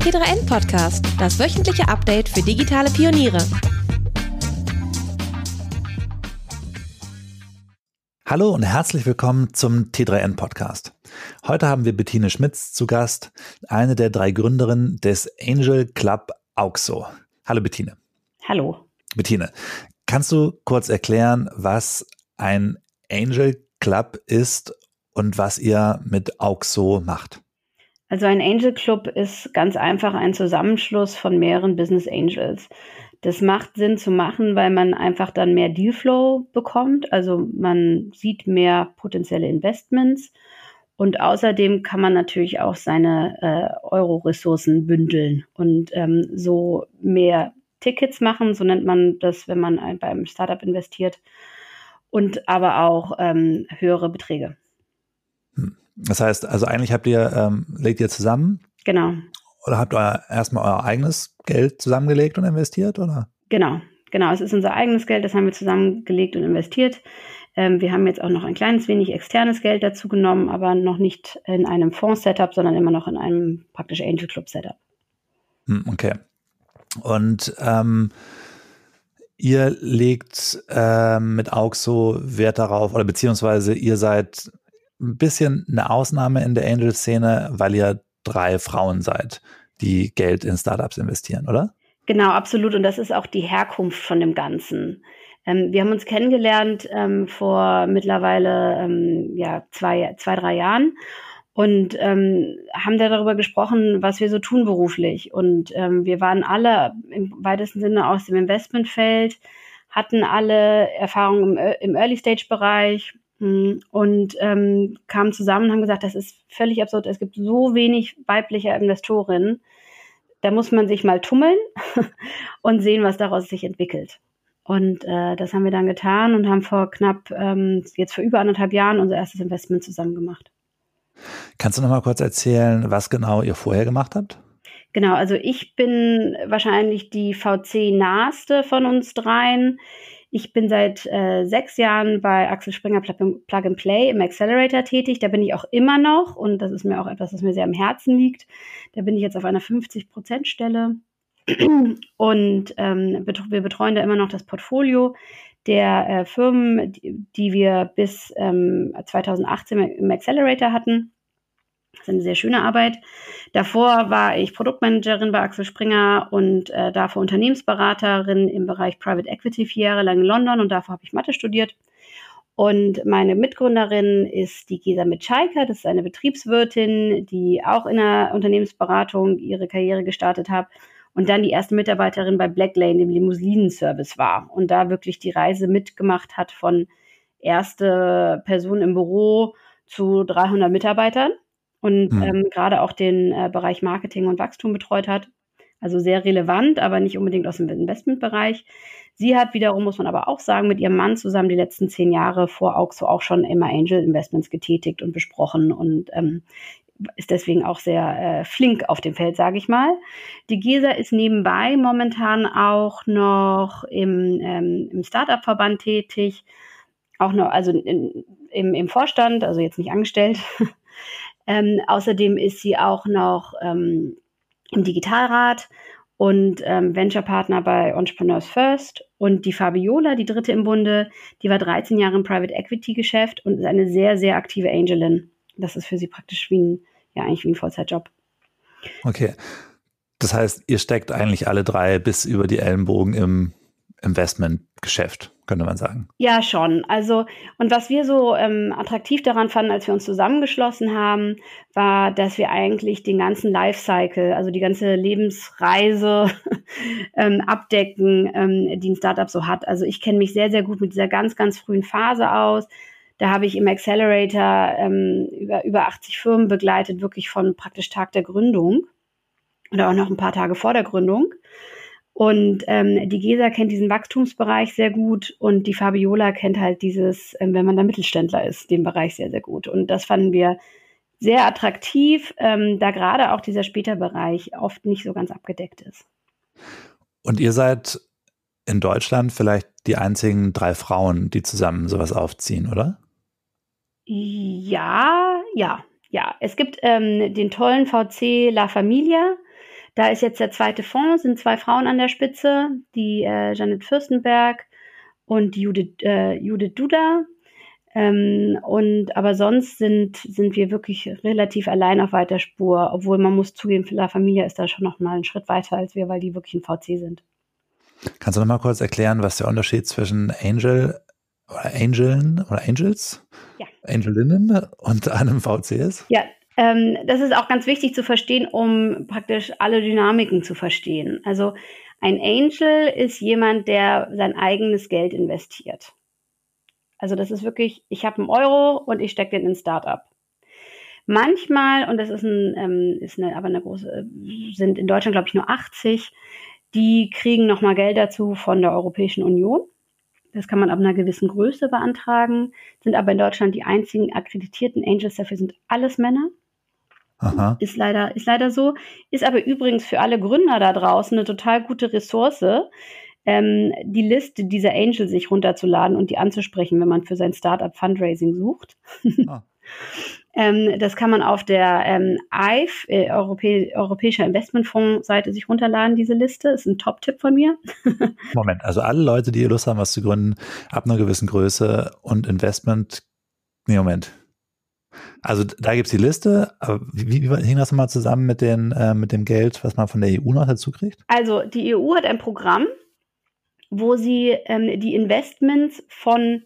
T3N Podcast, das wöchentliche Update für digitale Pioniere. Hallo und herzlich willkommen zum T3N Podcast. Heute haben wir Bettine Schmitz zu Gast, eine der drei Gründerinnen des Angel Club Auxo. Hallo Bettine. Hallo. Bettine, kannst du kurz erklären, was ein Angel Club ist und was ihr mit Auxo macht? Also ein Angel Club ist ganz einfach ein Zusammenschluss von mehreren Business Angels. Das macht Sinn zu machen, weil man einfach dann mehr Dealflow bekommt. Also man sieht mehr potenzielle Investments. Und außerdem kann man natürlich auch seine äh, Euro-Ressourcen bündeln und ähm, so mehr Tickets machen. So nennt man das, wenn man ein, beim Startup investiert. Und aber auch ähm, höhere Beträge. Das heißt, also eigentlich habt ihr, ähm, legt ihr zusammen? Genau. Oder habt ihr erstmal euer eigenes Geld zusammengelegt und investiert, oder? Genau, genau. Es ist unser eigenes Geld, das haben wir zusammengelegt und investiert. Ähm, wir haben jetzt auch noch ein kleines wenig externes Geld dazu genommen, aber noch nicht in einem Fonds-Setup, sondern immer noch in einem praktisch Angel Club-Setup. Hm, okay. Und ähm, ihr legt ähm, mit Auxo Wert darauf, oder beziehungsweise ihr seid ein bisschen eine Ausnahme in der Angel-Szene, weil ihr drei Frauen seid, die Geld in Startups investieren, oder? Genau, absolut. Und das ist auch die Herkunft von dem Ganzen. Ähm, wir haben uns kennengelernt ähm, vor mittlerweile ähm, ja, zwei, zwei, drei Jahren und ähm, haben da darüber gesprochen, was wir so tun beruflich. Und ähm, wir waren alle im weitesten Sinne aus dem Investmentfeld, hatten alle Erfahrungen im, im Early-Stage-Bereich, und ähm, kamen zusammen und haben gesagt, das ist völlig absurd. Es gibt so wenig weibliche Investorinnen. Da muss man sich mal tummeln und sehen, was daraus sich entwickelt. Und äh, das haben wir dann getan und haben vor knapp, ähm, jetzt vor über anderthalb Jahren unser erstes Investment zusammen gemacht. Kannst du noch mal kurz erzählen, was genau ihr vorher gemacht habt? Genau, also ich bin wahrscheinlich die VC-naheste von uns dreien. Ich bin seit äh, sechs Jahren bei Axel Springer Plug and Play im Accelerator tätig. Da bin ich auch immer noch und das ist mir auch etwas, was mir sehr am Herzen liegt. Da bin ich jetzt auf einer 50-Prozent-Stelle und ähm, wir betreuen da immer noch das Portfolio der äh, Firmen, die, die, wir bis ähm, 2018 im Accelerator hatten. Das ist eine sehr schöne Arbeit. Davor war ich Produktmanagerin bei Axel Springer und äh, davor Unternehmensberaterin im Bereich Private Equity vier Jahre lang in London und davor habe ich Mathe studiert. Und meine Mitgründerin ist die Gesa Mitschaiker, das ist eine Betriebswirtin, die auch in der Unternehmensberatung ihre Karriere gestartet hat und dann die erste Mitarbeiterin bei Blacklane, dem Limousinenservice war und da wirklich die Reise mitgemacht hat von erste Person im Büro zu 300 Mitarbeitern und mhm. ähm, gerade auch den äh, Bereich Marketing und Wachstum betreut hat. Also sehr relevant, aber nicht unbedingt aus dem Investmentbereich. Sie hat wiederum, muss man aber auch sagen, mit ihrem Mann zusammen die letzten zehn Jahre vor Auxo auch schon immer Angel Investments getätigt und besprochen und ähm, ist deswegen auch sehr äh, flink auf dem Feld, sage ich mal. Die GESA ist nebenbei momentan auch noch im, ähm, im Startup-Verband tätig, auch noch, also in, im, im Vorstand, also jetzt nicht angestellt, ähm, außerdem ist sie auch noch ähm, im Digitalrat und ähm, Venture-Partner bei Entrepreneurs First. Und die Fabiola, die dritte im Bunde, die war 13 Jahre im Private Equity-Geschäft und ist eine sehr, sehr aktive Angelin. Das ist für sie praktisch wie ein, ja, eigentlich wie ein Vollzeitjob. Okay. Das heißt, ihr steckt eigentlich alle drei bis über die Ellenbogen im Investmentgeschäft könnte man sagen. Ja, schon. Also, und was wir so ähm, attraktiv daran fanden, als wir uns zusammengeschlossen haben, war, dass wir eigentlich den ganzen Lifecycle, also die ganze Lebensreise ähm, abdecken, ähm, die ein Startup so hat. Also ich kenne mich sehr, sehr gut mit dieser ganz, ganz frühen Phase aus. Da habe ich im Accelerator ähm, über, über 80 Firmen begleitet, wirklich von praktisch Tag der Gründung oder auch noch ein paar Tage vor der Gründung. Und ähm, die Gesa kennt diesen Wachstumsbereich sehr gut und die Fabiola kennt halt dieses, ähm, wenn man da Mittelständler ist, den Bereich sehr, sehr gut. Und das fanden wir sehr attraktiv, ähm, da gerade auch dieser Späterbereich oft nicht so ganz abgedeckt ist. Und ihr seid in Deutschland vielleicht die einzigen drei Frauen, die zusammen sowas aufziehen, oder? Ja, ja, ja. Es gibt ähm, den tollen VC La Familia Da ist jetzt der zweite Fonds, sind zwei Frauen an der Spitze, die äh, Janet Fürstenberg und Judith, äh, Judith Duda. Ähm, und aber sonst sind, sind wir wirklich relativ allein auf weiter Spur, obwohl man muss zugeben, La Familia ist da schon noch mal einen Schritt weiter als wir, weil die wirklich ein VC sind. Kannst du noch mal kurz erklären, was der Unterschied zwischen Angel oder Angeln oder Angels, ja. Angelinnen und einem VC ist? Ja, ähm, das ist auch ganz wichtig zu verstehen, um praktisch alle Dynamiken zu verstehen. Also ein Angel ist jemand, der sein eigenes Geld investiert. Also das ist wirklich, ich habe einen Euro und ich stecke den in ein Startup. Manchmal, und das ist, ein, ähm, ist eine, aber eine große, sind in Deutschland, glaube ich, nur 80, die kriegen nochmal Geld dazu von der Europäischen Union. Das kann man ab einer gewissen Größe beantragen, sind aber in Deutschland die einzigen akkreditierten Angels dafür sind alles Männer. Aha. Ist leider, ist leider so. Ist aber übrigens für alle Gründer da draußen eine total gute Ressource, ähm, die Liste dieser Angel sich runterzuladen und die anzusprechen, wenn man für sein Startup Fundraising sucht. Ah. ähm, das kann man auf der ähm, EIF, äh, Europä Europäischer Investmentfonds-Seite sich runterladen, diese Liste. Ist ein Top-Tipp von mir. Moment, also alle Leute, die Lust haben, was zu gründen, ab einer gewissen Größe und Investment. Nee, Moment. Also da gibt es die Liste, aber wie, wie hing das mal zusammen mit, den, äh, mit dem Geld, was man von der EU noch dazu kriegt? Also die EU hat ein Programm, wo sie ähm, die Investments von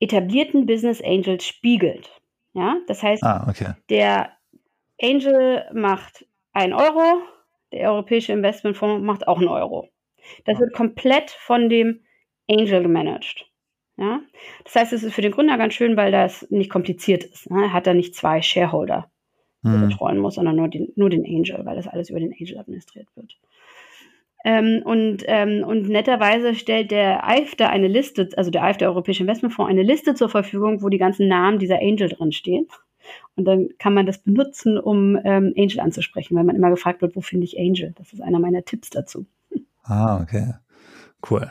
etablierten Business Angels spiegelt. Ja, das heißt, ah, okay. der Angel macht ein Euro, der Europäische Investmentfonds macht auch einen Euro. Das wird komplett von dem Angel gemanagt. Ja? Das heißt, es ist für den Gründer ganz schön, weil das nicht kompliziert ist. Ne? Er hat da nicht zwei Shareholder, die hm. betreuen muss, sondern nur den, nur den Angel, weil das alles über den Angel administriert wird. Ähm, und, ähm, und netterweise stellt der EIF da eine Liste, also der EIF, der Europäische Investmentfonds, eine Liste zur Verfügung, wo die ganzen Namen dieser Angel drin stehen. Und dann kann man das benutzen, um ähm, Angel anzusprechen, weil man immer gefragt wird, wo finde ich Angel? Das ist einer meiner Tipps dazu. Ah, okay. Cool.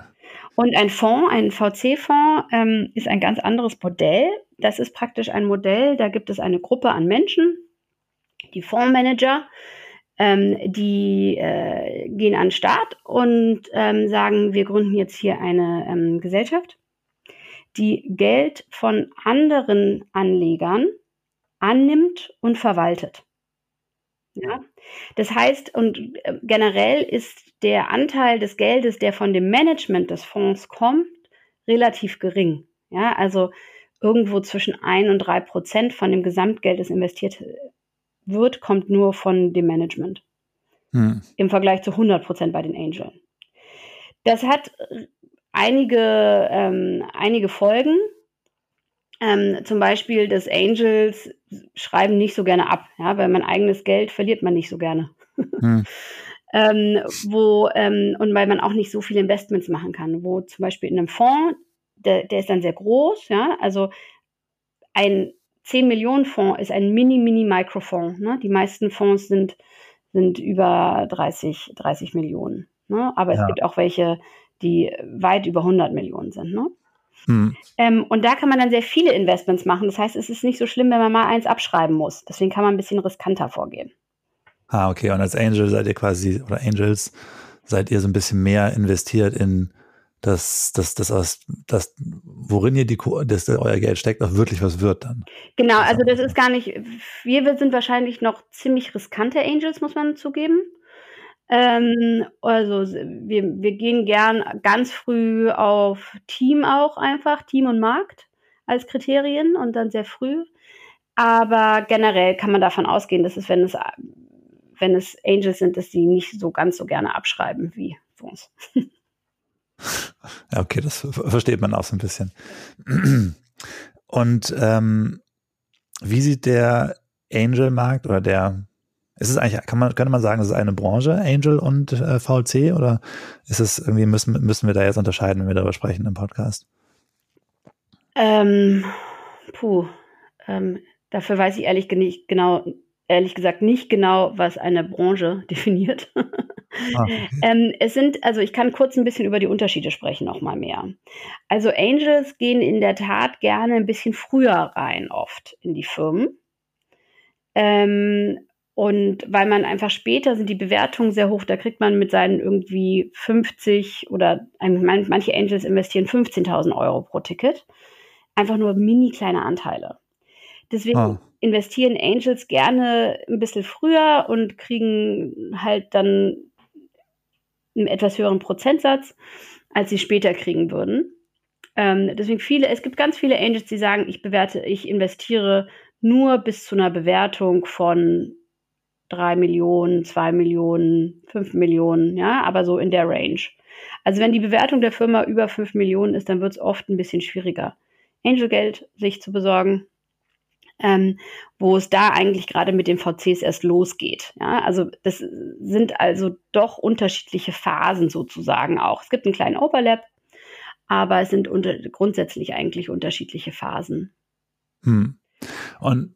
Und ein Fonds, ein VC-Fonds, ähm, ist ein ganz anderes Modell. Das ist praktisch ein Modell, da gibt es eine Gruppe an Menschen, die Fondsmanager, ähm, die äh, gehen an den Start und ähm, sagen, wir gründen jetzt hier eine ähm, Gesellschaft, die Geld von anderen Anlegern annimmt und verwaltet. Ja? Das heißt, und äh, generell ist der Anteil des Geldes, der von dem Management des Fonds kommt, relativ gering. Ja, also irgendwo zwischen ein und drei Prozent von dem Gesamtgeld, das investiert wird, kommt nur von dem Management. Hm. Im Vergleich zu 100 Prozent bei den Angeln. Das hat einige, ähm, einige Folgen. Ähm, zum Beispiel, dass Angels schreiben nicht so gerne ab, ja, weil mein eigenes Geld verliert man nicht so gerne. Hm. ähm, wo, ähm, und weil man auch nicht so viele Investments machen kann, wo zum Beispiel in einem Fonds, der, der ist dann sehr groß, ja, also ein 10 Millionen Fonds ist ein Mini-Mini-Microfonds. Ne? Die meisten Fonds sind, sind über 30, 30 Millionen. Ne? Aber ja. es gibt auch welche, die weit über 100 Millionen sind. Ne? Hm. Ähm, und da kann man dann sehr viele Investments machen. Das heißt, es ist nicht so schlimm, wenn man mal eins abschreiben muss. Deswegen kann man ein bisschen riskanter vorgehen. Ah, okay. Und als Angel seid ihr quasi, oder Angels, seid ihr so ein bisschen mehr investiert in dass, dass, dass, dass, dass worin ihr die, dass euer Geld steckt, auch wirklich was wird dann. Genau, also das ist gar nicht, wir sind wahrscheinlich noch ziemlich riskante Angels, muss man zugeben. Ähm, also wir, wir gehen gern ganz früh auf Team auch einfach, Team und Markt als Kriterien und dann sehr früh. Aber generell kann man davon ausgehen, dass es, wenn es, wenn es Angels sind, dass sie nicht so ganz so gerne abschreiben wie Fonds. Ja, okay, das versteht man auch so ein bisschen. Und ähm, wie sieht der Angel-Markt oder der, ist es eigentlich, kann man, könnte man sagen, es ist eine Branche, Angel und äh, VC, oder ist es irgendwie, müssen, müssen wir da jetzt unterscheiden, wenn wir darüber sprechen im Podcast? Ähm, puh, ähm, dafür weiß ich ehrlich nicht genau, ehrlich gesagt nicht genau, was eine Branche definiert. Ah, okay. ähm, es sind, also ich kann kurz ein bisschen über die Unterschiede sprechen, noch mal mehr. Also Angels gehen in der Tat gerne ein bisschen früher rein, oft in die Firmen. Ähm, und weil man einfach später sind die Bewertungen sehr hoch, da kriegt man mit seinen irgendwie 50 oder manche Angels investieren 15.000 Euro pro Ticket. Einfach nur mini kleine Anteile. Deswegen ah. investieren Angels gerne ein bisschen früher und kriegen halt dann einen etwas höheren Prozentsatz, als sie später kriegen würden. Ähm, deswegen viele, es gibt ganz viele Angels, die sagen, ich bewerte, ich investiere nur bis zu einer Bewertung von drei Millionen, zwei Millionen, fünf Millionen, ja, aber so in der Range. Also wenn die Bewertung der Firma über fünf Millionen ist, dann wird es oft ein bisschen schwieriger, Angelgeld sich zu besorgen, ähm, wo es da eigentlich gerade mit den VCs erst losgeht. Ja, also das sind also doch unterschiedliche Phasen sozusagen auch. Es gibt einen kleinen Overlap, aber es sind unter, grundsätzlich eigentlich unterschiedliche Phasen. Hm. Und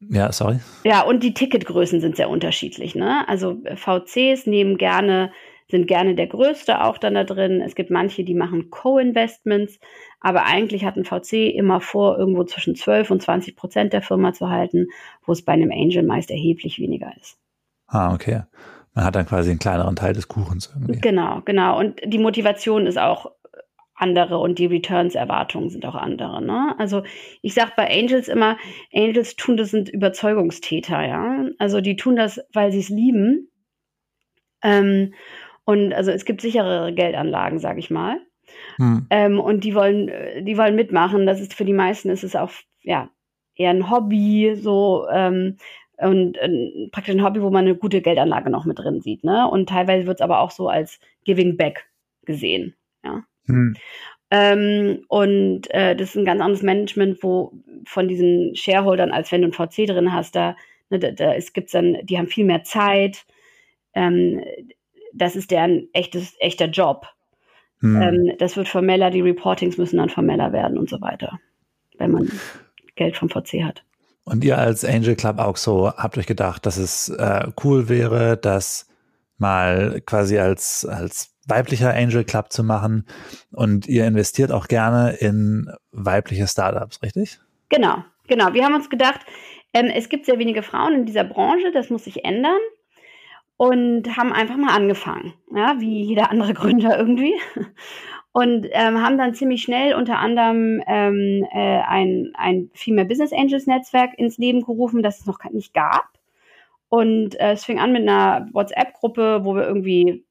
ja, sorry. Ja, und die Ticketgrößen sind sehr unterschiedlich. Ne? Also äh, VCs nehmen gerne, sind gerne der größte auch dann da drin. Es gibt manche, die machen Co-Investments, aber eigentlich hat ein VC immer vor, irgendwo zwischen 12 und 20 Prozent der Firma zu halten, wo es bei einem Angel meist erheblich weniger ist. Ah, okay. Man hat dann quasi einen kleineren Teil des Kuchens irgendwie. Genau, genau. Und die Motivation ist auch andere und die Returns-Erwartungen sind auch andere. Ne? Also ich sage bei Angels immer, Angels tun das sind Überzeugungstäter, ja. Also die tun das, weil sie es lieben. Ähm, und also es gibt sicherere Geldanlagen, sage ich mal. Hm. Ähm, und die wollen, die wollen mitmachen. Das ist für die meisten ist es auch ja eher ein Hobby, so ähm, und äh, praktisch ein Hobby, wo man eine gute Geldanlage noch mit drin sieht. Ne? Und teilweise wird es aber auch so als Giving Back gesehen. Ja. Hm. Ähm, und äh, das ist ein ganz anderes Management, wo von diesen Shareholdern, als wenn du ein VC drin hast, da, ne, da, da es gibt's dann, die haben viel mehr Zeit. Ähm, das ist deren echtes, echter Job. Hm. Ähm, das wird formeller, die Reportings müssen dann formeller werden und so weiter, wenn man Geld vom VC hat. Und ihr als Angel Club auch so habt euch gedacht, dass es äh, cool wäre, das mal quasi als, als weiblicher Angel Club zu machen. Und ihr investiert auch gerne in weibliche Startups, richtig? Genau, genau. Wir haben uns gedacht, ähm, es gibt sehr wenige Frauen in dieser Branche, das muss sich ändern. Und haben einfach mal angefangen, ja, wie jeder andere Gründer irgendwie. Und ähm, haben dann ziemlich schnell unter anderem ähm, äh, ein, ein Female Business Angels Netzwerk ins Leben gerufen, das es noch nicht gab. Und äh, es fing an mit einer WhatsApp-Gruppe, wo wir irgendwie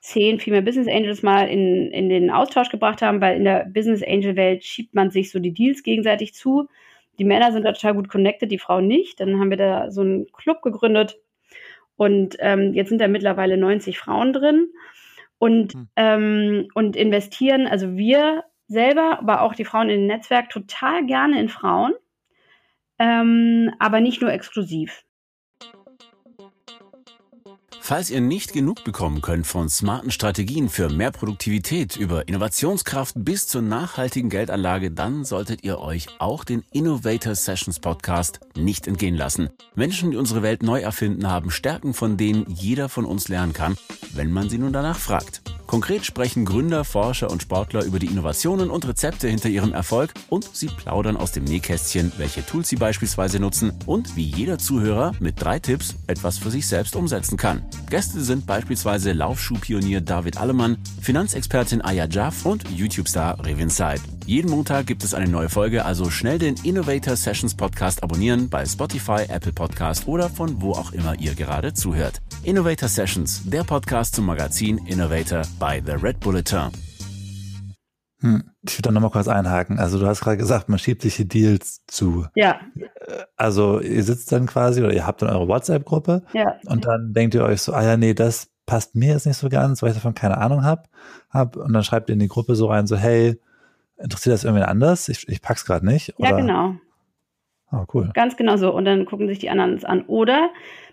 zehn Female Business Angels mal in, in den Austausch gebracht haben, weil in der Business Angel Welt schiebt man sich so die Deals gegenseitig zu. Die Männer sind da total gut connected, die Frauen nicht. Dann haben wir da so einen Club gegründet und ähm, jetzt sind da mittlerweile 90 Frauen drin und, mhm. ähm, und investieren, also wir selber, aber auch die Frauen in dem Netzwerk total gerne in Frauen, ähm, aber nicht nur exklusiv. Falls ihr nicht genug bekommen könnt von smarten Strategien für mehr Produktivität über Innovationskraft bis zur nachhaltigen Geldanlage, dann solltet ihr euch auch den Innovator Sessions Podcast nicht entgehen lassen. Menschen, die unsere Welt neu erfinden, haben Stärken, von denen jeder von uns lernen kann, wenn man sie nun danach fragt. Konkret sprechen Gründer, Forscher und Sportler über die Innovationen und Rezepte hinter ihrem Erfolg und sie plaudern aus dem Nähkästchen, welche Tools sie beispielsweise nutzen und wie jeder Zuhörer mit drei Tipps etwas für sich selbst umsetzen kann. Gäste sind beispielsweise Laufschuhpionier David Allemann, Finanzexpertin Aya Jaff und YouTube-Star Revin Said. Jeden Montag gibt es eine neue Folge, also schnell den Innovator Sessions Podcast abonnieren bei Spotify, Apple Podcast oder von wo auch immer ihr gerade zuhört. Innovator Sessions, der Podcast zum Magazin Innovator bei The Red Bulletin. Hm. Ich würde da nochmal kurz einhaken. Also du hast gerade gesagt, man schiebt sich die Deals zu. Ja. Also ihr sitzt dann quasi oder ihr habt dann eure WhatsApp-Gruppe ja. und dann denkt ihr euch so, ah ja, nee, das passt mir jetzt nicht so ganz, weil ich davon keine Ahnung habe. Hab, und dann schreibt ihr in die Gruppe so rein, so, hey, interessiert das irgendwen anders? Ich, ich pack's gerade nicht. Oder? Ja, genau. Oh, cool. Ganz genau so. Und dann gucken sich die anderen es an. Oder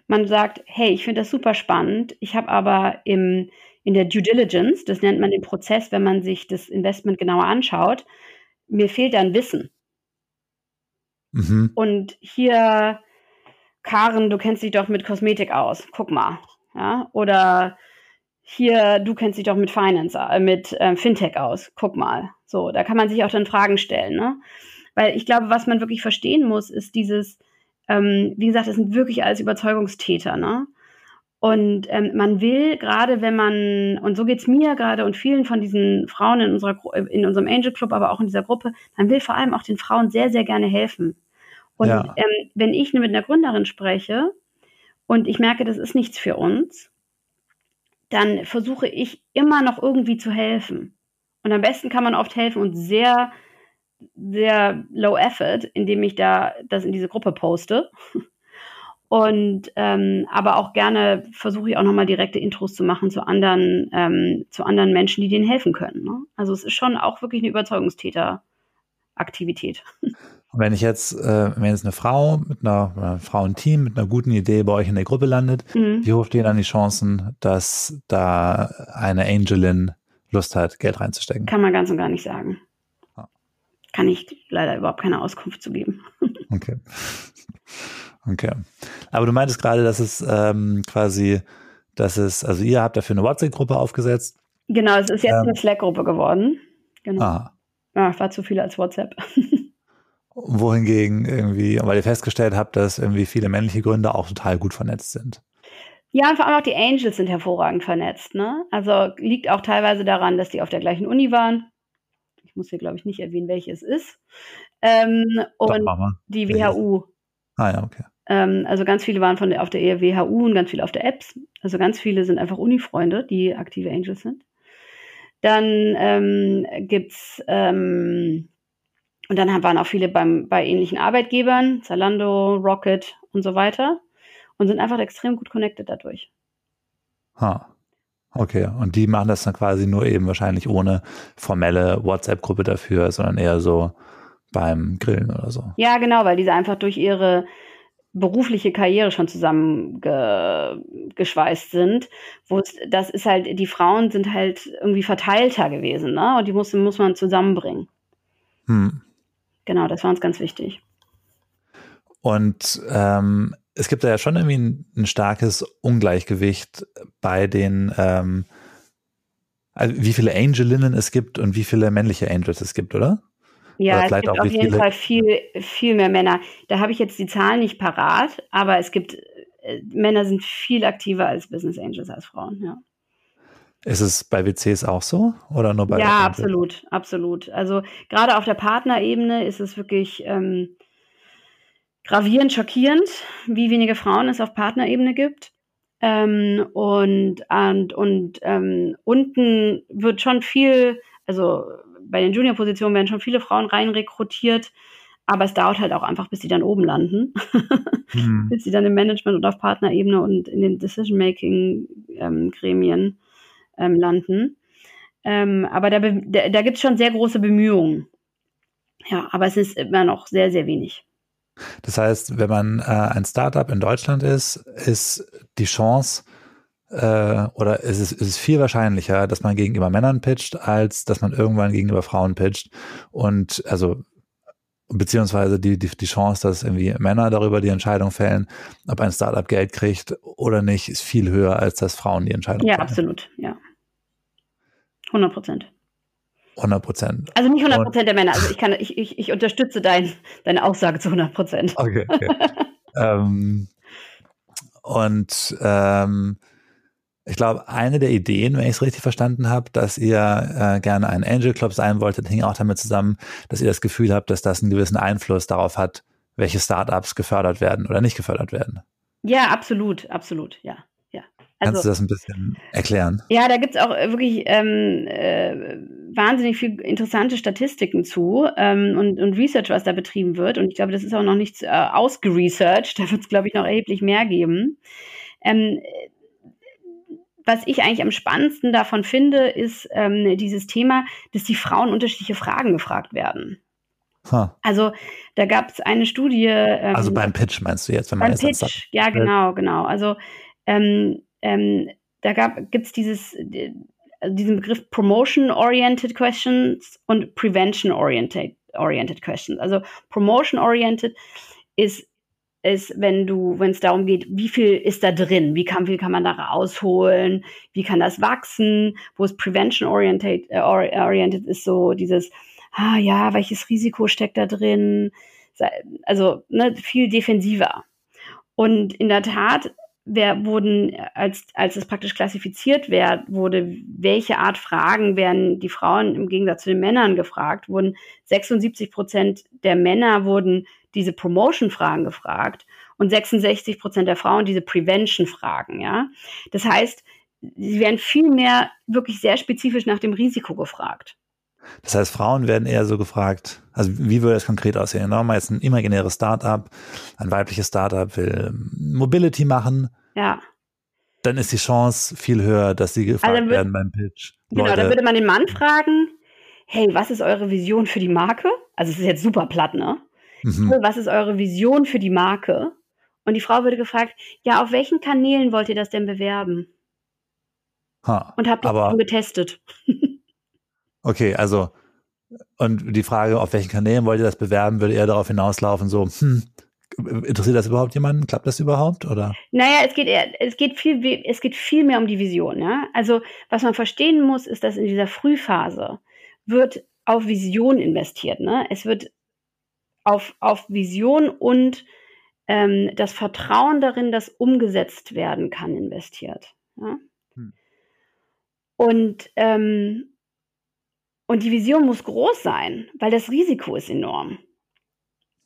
man sagt, hey, ich finde das super spannend. Ich habe aber im, in der Due Diligence, das nennt man den Prozess, wenn man sich das Investment genauer anschaut, mir fehlt dann Wissen. Mhm. Und hier, Karen, du kennst dich doch mit Kosmetik aus. Guck mal. Ja? Oder hier, du kennst dich doch mit Finance, äh, mit äh, Fintech aus. Guck mal. So, da kann man sich auch dann Fragen stellen. Ne? Weil ich glaube, was man wirklich verstehen muss, ist dieses, ähm, wie gesagt, das sind wirklich alles Überzeugungstäter, ne? Und ähm, man will, gerade wenn man, und so geht's mir gerade und vielen von diesen Frauen in, unserer, in unserem Angel Club, aber auch in dieser Gruppe, man will vor allem auch den Frauen sehr, sehr gerne helfen. Und ja. ähm, wenn ich mit einer Gründerin spreche und ich merke, das ist nichts für uns, dann versuche ich immer noch irgendwie zu helfen. Und am besten kann man oft helfen und sehr, sehr low effort, indem ich da das in diese Gruppe poste. Und ähm, aber auch gerne versuche ich auch nochmal direkte Intros zu machen zu anderen, ähm, zu anderen Menschen, die denen helfen können. Ne? Also es ist schon auch wirklich eine Überzeugungstäteraktivität. wenn ich jetzt, äh, wenn jetzt eine Frau mit einer, einer Frauenteam mit einer guten Idee bei euch in der Gruppe landet, mhm. wie hoch stehen dann die Chancen, dass da eine Angelin Lust hat, Geld reinzustecken? Kann man ganz und gar nicht sagen. Ah. Kann ich leider überhaupt keine Auskunft zu geben. Okay. Okay. Aber du meintest gerade, dass es ähm, quasi, dass es, also ihr habt dafür eine WhatsApp-Gruppe aufgesetzt. Genau, es ist jetzt ähm, eine Slack-Gruppe geworden. Genau. Ah. Ja, war zu viel als WhatsApp. wohingegen irgendwie, weil ihr festgestellt habt, dass irgendwie viele männliche Gründer auch total gut vernetzt sind. Ja, und vor allem auch die Angels sind hervorragend vernetzt. Ne? Also liegt auch teilweise daran, dass die auf der gleichen Uni waren. Ich muss hier, glaube ich, nicht erwähnen, welche es ist. Ähm, und die WHU. Ah ja, okay. Ähm, also ganz viele waren von der, auf der WHU und ganz viele auf der Apps. Also ganz viele sind einfach Uni-Freunde, die aktive Angels sind. Dann ähm, gibt's ähm, und dann waren auch viele beim, bei ähnlichen Arbeitgebern, Zalando, Rocket und so weiter und sind einfach extrem gut connected dadurch. Ha. Okay, und die machen das dann quasi nur eben wahrscheinlich ohne formelle WhatsApp-Gruppe dafür, sondern eher so beim Grillen oder so. Ja, genau, weil diese einfach durch ihre berufliche Karriere schon zusammengeschweißt sind, wo es, das ist halt, die Frauen sind halt irgendwie verteilter gewesen, ne? Und die muss, muss man zusammenbringen. Hm. Genau, das war uns ganz wichtig. Und ähm, es gibt da ja schon irgendwie ein, ein starkes Ungleichgewicht bei den, ähm, also wie viele Angelinnen es gibt und wie viele männliche Angels es gibt, oder? Ja, oder es gibt auf jeden viele? Fall viel, viel mehr Männer. Da habe ich jetzt die Zahlen nicht parat, aber es gibt, äh, Männer sind viel aktiver als Business Angels als Frauen, ja. Ist es bei WCs auch so oder nur bei Ja, absolut, absolut. Also gerade auf der Partnerebene ist es wirklich ähm, gravierend, schockierend, wie wenige Frauen es auf Partnerebene gibt. Ähm, und und, und ähm, unten wird schon viel, also bei den Junior-Positionen werden schon viele Frauen rein rekrutiert, aber es dauert halt auch einfach, bis sie dann oben landen, hm. bis sie dann im Management und auf Partnerebene und in den Decision-Making-Gremien ähm, ähm, landen. Ähm, aber da, da, da gibt es schon sehr große Bemühungen. Ja, aber es ist immer noch sehr, sehr wenig. Das heißt, wenn man äh, ein Startup in Deutschland ist, ist die Chance äh, oder ist es ist viel wahrscheinlicher, dass man gegenüber Männern pitcht, als dass man irgendwann gegenüber Frauen pitcht. Und also beziehungsweise die, die, die Chance, dass irgendwie Männer darüber die Entscheidung fällen, ob ein Startup Geld kriegt oder nicht, ist viel höher, als dass Frauen die Entscheidung Ja, fällen. absolut, ja. 100 Prozent. 100 Prozent. Also nicht 100 Prozent der Männer. Also ich kann, ich, ich, ich unterstütze dein, deine Aussage zu 100 Prozent. Okay. okay. ähm, und ähm, ich glaube, eine der Ideen, wenn ich es richtig verstanden habe, dass ihr äh, gerne ein Angel Club sein wolltet, hing auch damit zusammen, dass ihr das Gefühl habt, dass das einen gewissen Einfluss darauf hat, welche Startups gefördert werden oder nicht gefördert werden. Ja, absolut, absolut, ja. ja. Also, Kannst du das ein bisschen erklären? Ja, da gibt es auch wirklich ähm, äh, wahnsinnig viel interessante Statistiken zu ähm, und, und Research, was da betrieben wird. Und ich glaube, das ist auch noch nichts äh, ausgeresearched. Da wird es, glaube ich, noch erheblich mehr geben. Ähm, was ich eigentlich am spannendsten davon finde, ist ähm, dieses Thema, dass die Frauen unterschiedliche Fragen gefragt werden. Huh. Also da gab es eine Studie. Ähm, also beim Pitch meinst du jetzt, wenn man beim Pitch, sagt. ja genau, genau. Also ähm, ähm, da gibt es dieses also diesen Begriff Promotion-Oriented Questions und Prevention-Oriented oriented Questions. Also Promotion-Oriented ist ist, wenn du, wenn es darum geht, wie viel ist da drin, wie kann, viel kann man da rausholen, wie kann das wachsen, wo es Prevention äh, oriented ist so dieses, ah ja, welches Risiko steckt da drin, also ne, viel defensiver. Und in der Tat wer wurden, als, als es praktisch klassifiziert werd, wurde, welche Art Fragen werden die Frauen im Gegensatz zu den Männern gefragt, wurden 76 Prozent der Männer wurden diese Promotion-Fragen gefragt und 66 Prozent der Frauen diese Prevention-Fragen, ja. Das heißt, sie werden viel mehr wirklich sehr spezifisch nach dem Risiko gefragt. Das heißt, Frauen werden eher so gefragt, also wie würde das konkret aussehen? Nehmen wir jetzt ein imaginäres Startup, ein weibliches Startup will Mobility machen. Ja. Dann ist die Chance viel höher, dass sie gefragt also werden beim Pitch. Genau, Leute, dann würde man den Mann fragen, hey, was ist eure Vision für die Marke? Also es ist jetzt super platt, ne? Mhm. Was ist eure Vision für die Marke? Und die Frau würde gefragt, ja, auf welchen Kanälen wollt ihr das denn bewerben? Ha, und habt ihr das schon getestet? Okay, also und die Frage, auf welchen Kanälen wollt ihr das bewerben, würde eher darauf hinauslaufen, so, hm, interessiert das überhaupt jemanden? Klappt das überhaupt? Oder? Naja, es geht, eher, es geht viel, es geht viel mehr um die Vision, ja. Also, was man verstehen muss, ist, dass in dieser Frühphase wird auf Vision investiert, ne? Es wird auf, auf Vision und ähm, das Vertrauen darin, dass umgesetzt werden kann, investiert. Ja? Hm. Und ähm, und die Vision muss groß sein, weil das Risiko ist enorm.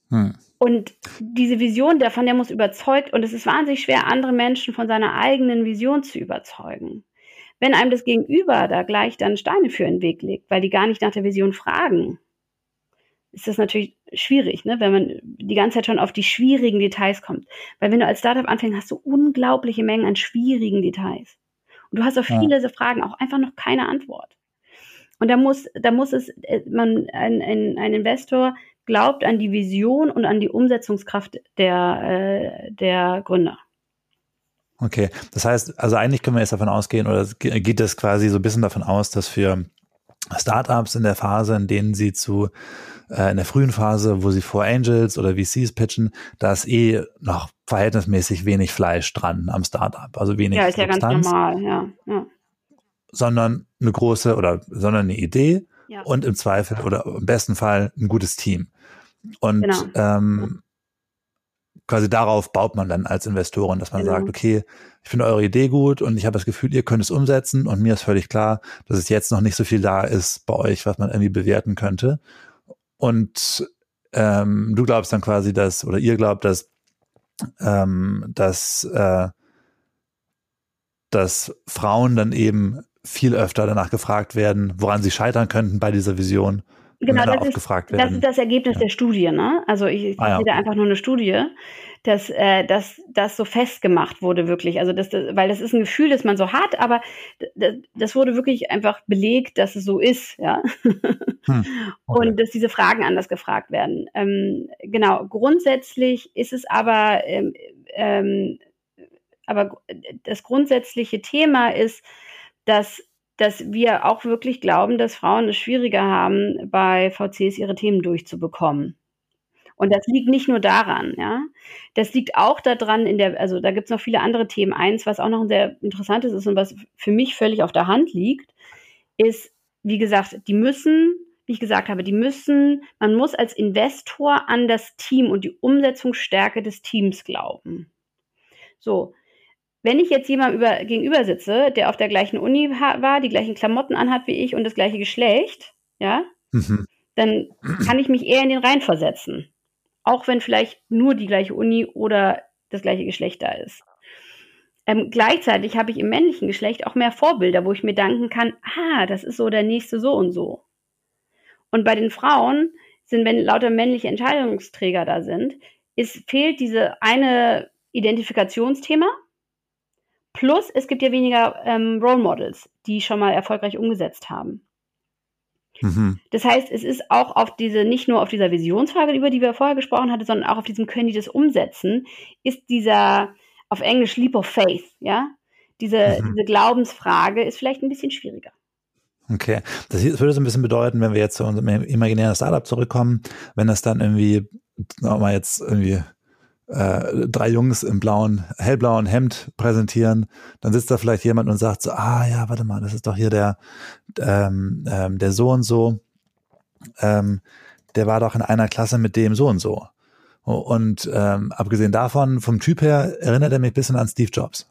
Hm. Und diese Vision, davon der muss überzeugt, und es ist wahnsinnig schwer, andere Menschen von seiner eigenen Vision zu überzeugen. Wenn einem das Gegenüber da gleich dann Steine für den Weg legt, weil die gar nicht nach der Vision fragen, ist das natürlich schwierig, ne? wenn man die ganze Zeit schon auf die schwierigen Details kommt. Weil wenn du als Startup anfängst, hast du unglaubliche Mengen an schwierigen Details. Und du hast auf viele ja. Fragen auch einfach noch keine Antwort. Und da muss, da muss es, äh, man, ein, ein, ein Investor glaubt an die Vision und an die Umsetzungskraft der, äh, der Gründer. Okay, das heißt, also eigentlich können wir jetzt davon ausgehen, oder geht es quasi so ein bisschen davon aus, dass für Startups in der Phase, in denen sie zu äh, in der frühen Phase, wo sie vor Angels oder VCs pitchen, da ist eh noch verhältnismäßig wenig Fleisch dran am Startup, also wenig Ja, ist Substanz. ja ganz normal, ja. ja sondern eine große oder sondern eine Idee ja. und im Zweifel oder im besten Fall ein gutes Team. Und genau. ähm, quasi darauf baut man dann als Investorin, dass man genau. sagt, okay, ich finde eure Idee gut und ich habe das Gefühl, ihr könnt es umsetzen und mir ist völlig klar, dass es jetzt noch nicht so viel da ist bei euch, was man irgendwie bewerten könnte. Und ähm, du glaubst dann quasi, dass, oder ihr glaubt, dass, ähm, dass, äh, dass Frauen dann eben viel öfter danach gefragt werden, woran sie scheitern könnten bei dieser Vision. Genau, da das, ist, das ist das Ergebnis ja. der Studie. Ne? Also ich, ich ah, ja, da einfach nur eine Studie, dass, äh, dass das so festgemacht wurde wirklich. Also das, das, weil das ist ein Gefühl, das man so hat, aber das, das wurde wirklich einfach belegt, dass es so ist. Ja? Hm, okay. Und dass diese Fragen anders gefragt werden. Ähm, genau, grundsätzlich ist es aber, ähm, ähm, aber das grundsätzliche Thema ist, dass, dass wir auch wirklich glauben, dass Frauen es schwieriger haben, bei VCs ihre Themen durchzubekommen. Und das liegt nicht nur daran, ja. Das liegt auch daran, in der, also da gibt es noch viele andere Themen. Eins, was auch noch ein sehr interessantes ist und was für mich völlig auf der Hand liegt, ist, wie gesagt, die müssen, wie ich gesagt habe, die müssen, man muss als Investor an das Team und die Umsetzungsstärke des Teams glauben. So, wenn ich jetzt jemandem über, gegenüber sitze, der auf der gleichen Uni war, die gleichen Klamotten anhat wie ich und das gleiche Geschlecht, ja, mhm. dann kann ich mich eher in den Rein versetzen. Auch wenn vielleicht nur die gleiche Uni oder das gleiche Geschlecht da ist. Ähm, gleichzeitig habe ich im männlichen Geschlecht auch mehr Vorbilder, wo ich mir denken kann, ah, das ist so der nächste so und so. Und bei den Frauen sind, wenn lauter männliche Entscheidungsträger da sind, ist, fehlt diese eine Identifikationsthema, Plus, es gibt ja weniger ähm, Role Models, die schon mal erfolgreich umgesetzt haben. Mhm. Das heißt, es ist auch auf diese, nicht nur auf dieser Visionsfrage, über die wir vorher gesprochen hatten, sondern auch auf diesem können die das umsetzen, ist dieser auf Englisch Leap of Faith, ja? Diese, mhm. diese Glaubensfrage ist vielleicht ein bisschen schwieriger. Okay, das würde so ein bisschen bedeuten, wenn wir jetzt zu unserem imaginären Startup zurückkommen, wenn das dann irgendwie, sagen wir mal jetzt irgendwie äh, drei Jungs im blauen, hellblauen Hemd präsentieren, dann sitzt da vielleicht jemand und sagt so, ah ja, warte mal, das ist doch hier der, ähm, ähm, der so und so, ähm, der war doch in einer Klasse mit dem so und so. Und ähm, abgesehen davon, vom Typ her, erinnert er mich ein bisschen an Steve Jobs.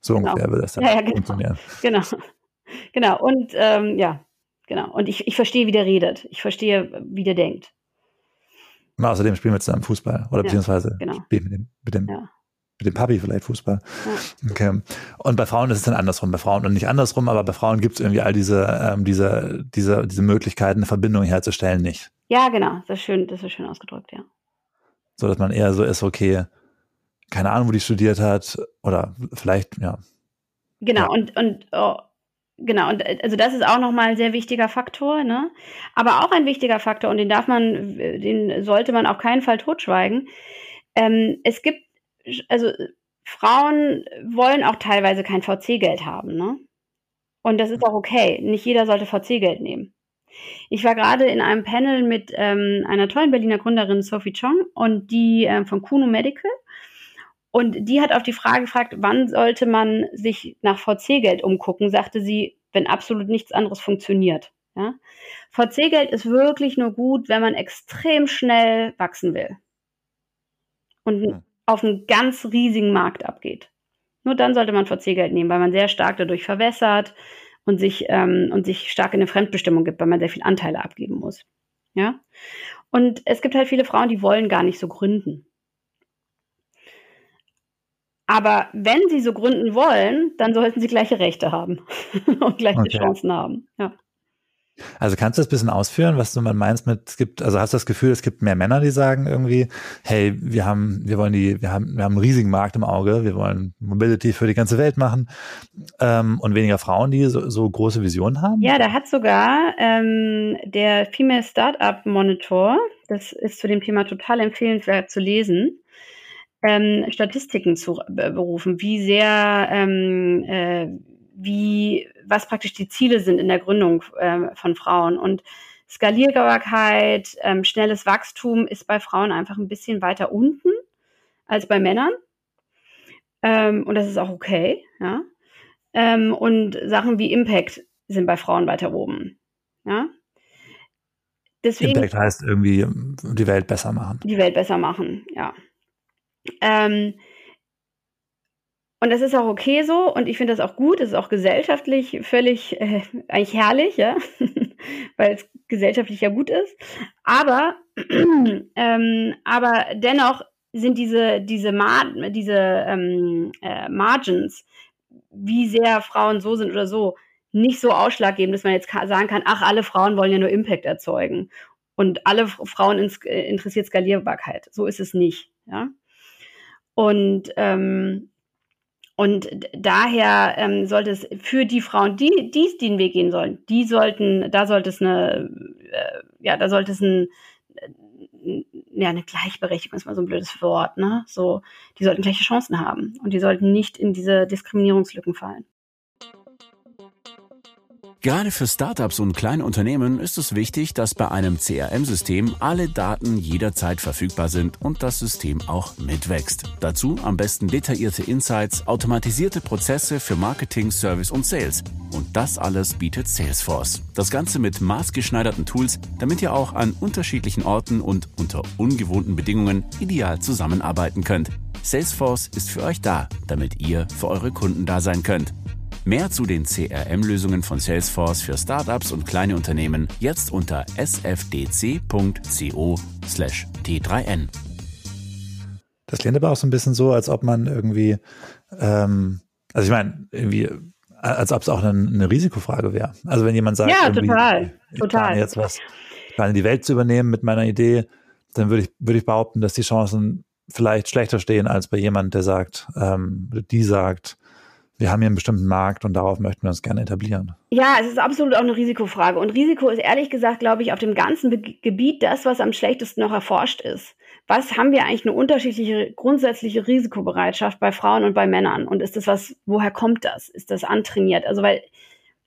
So genau. ungefähr würde das dann ja, ja, genau. funktionieren. Genau. Genau. Und ähm, ja, genau. Und ich, ich verstehe, wie der redet. Ich verstehe, wie der denkt. Und außerdem spielen wir zusammen Fußball. Oder ja, beziehungsweise genau. spielen mit dem, mit dem ja mit dem Papi vielleicht Fußball. Okay. Und bei Frauen ist es dann andersrum. Bei Frauen und nicht andersrum, aber bei Frauen gibt es irgendwie all diese, ähm, diese, diese, diese Möglichkeiten, eine Verbindung herzustellen, nicht. Ja, genau. Das ist schön, das ist schön ausgedrückt, ja. So, dass man eher so ist, okay, keine Ahnung, wo die studiert hat, oder vielleicht, ja. Genau, ja. und, und oh, genau, und also das ist auch nochmal ein sehr wichtiger Faktor, ne? Aber auch ein wichtiger Faktor, und den darf man, den sollte man auf keinen Fall totschweigen. Ähm, es gibt also Frauen wollen auch teilweise kein VC-Geld haben, ne? Und das ist auch okay. Nicht jeder sollte VC-Geld nehmen. Ich war gerade in einem Panel mit ähm, einer tollen Berliner Gründerin Sophie Chong und die ähm, von Kuno Medical. Und die hat auf die Frage gefragt, wann sollte man sich nach VC-Geld umgucken, sagte sie, wenn absolut nichts anderes funktioniert. Ja? VC-Geld ist wirklich nur gut, wenn man extrem schnell wachsen will. Und auf einen ganz riesigen Markt abgeht. Nur dann sollte man VC-Geld nehmen, weil man sehr stark dadurch verwässert und sich, ähm, und sich stark in eine Fremdbestimmung gibt, weil man sehr viel Anteile abgeben muss. Ja? Und es gibt halt viele Frauen, die wollen gar nicht so gründen. Aber wenn sie so gründen wollen, dann sollten sie gleiche Rechte haben und gleiche okay. Chancen haben. Ja. Also kannst du das ein bisschen ausführen, was du meinst mit, es gibt, also hast du das Gefühl, es gibt mehr Männer, die sagen irgendwie, hey, wir haben, wir wollen die, wir haben, wir haben einen riesigen Markt im Auge, wir wollen Mobility für die ganze Welt machen ähm, und weniger Frauen, die so, so große Visionen haben? Ja, da hat sogar ähm, der Female Startup Monitor, das ist zu dem Thema total empfehlenswert zu lesen, ähm, Statistiken zu berufen, wie sehr ähm, äh, wie, was praktisch die Ziele sind in der Gründung äh, von Frauen. Und Skalierbarkeit, ähm, schnelles Wachstum ist bei Frauen einfach ein bisschen weiter unten als bei Männern. Ähm, und das ist auch okay, ja. Ähm, und Sachen wie Impact sind bei Frauen weiter oben, ja. Deswegen, Impact heißt irgendwie die Welt besser machen. Die Welt besser machen, ja. Ähm, und das ist auch okay so und ich finde das auch gut. Es ist auch gesellschaftlich völlig äh, eigentlich herrlich, ja, weil es gesellschaftlich ja gut ist. Aber, ähm, aber dennoch sind diese, diese, Mar diese ähm, äh, Margins, wie sehr Frauen so sind oder so, nicht so ausschlaggebend, dass man jetzt sagen kann, ach, alle Frauen wollen ja nur Impact erzeugen und alle Frauen äh, interessiert Skalierbarkeit. So ist es nicht, ja. Und ähm, und daher ähm, sollte es für die Frauen, die, die den Weg gehen sollen, die sollten, da sollte es eine, äh, ja, da sollte es ein, äh, ja, eine Gleichberechtigung ist mal so ein blödes Wort, ne? So, die sollten gleiche Chancen haben und die sollten nicht in diese Diskriminierungslücken fallen. Gerade für Startups und kleine Unternehmen ist es wichtig, dass bei einem CRM-System alle Daten jederzeit verfügbar sind und das System auch mitwächst. Dazu am besten detaillierte Insights, automatisierte Prozesse für Marketing, Service und Sales. Und das alles bietet Salesforce. Das Ganze mit maßgeschneiderten Tools, damit ihr auch an unterschiedlichen Orten und unter ungewohnten Bedingungen ideal zusammenarbeiten könnt. Salesforce ist für euch da, damit ihr für eure Kunden da sein könnt. Mehr zu den CRM-Lösungen von Salesforce für Startups und kleine Unternehmen jetzt unter sfdc.co/t3n. Das klingt aber auch so ein bisschen so, als ob man irgendwie, ähm, also ich meine, irgendwie, als ob es auch eine, eine Risikofrage wäre. Also wenn jemand sagt, ja, total, ich total. jetzt was, ich plane die Welt zu übernehmen mit meiner Idee, dann würde ich, würde ich behaupten, dass die Chancen vielleicht schlechter stehen als bei jemand, der sagt, ähm, die sagt, wir haben hier einen bestimmten Markt und darauf möchten wir uns gerne etablieren. Ja, es ist absolut auch eine Risikofrage. Und Risiko ist ehrlich gesagt, glaube ich, auf dem ganzen Be Gebiet das, was am schlechtesten noch erforscht ist. Was haben wir eigentlich eine unterschiedliche grundsätzliche Risikobereitschaft bei Frauen und bei Männern? Und ist das was, woher kommt das? Ist das antrainiert? Also, weil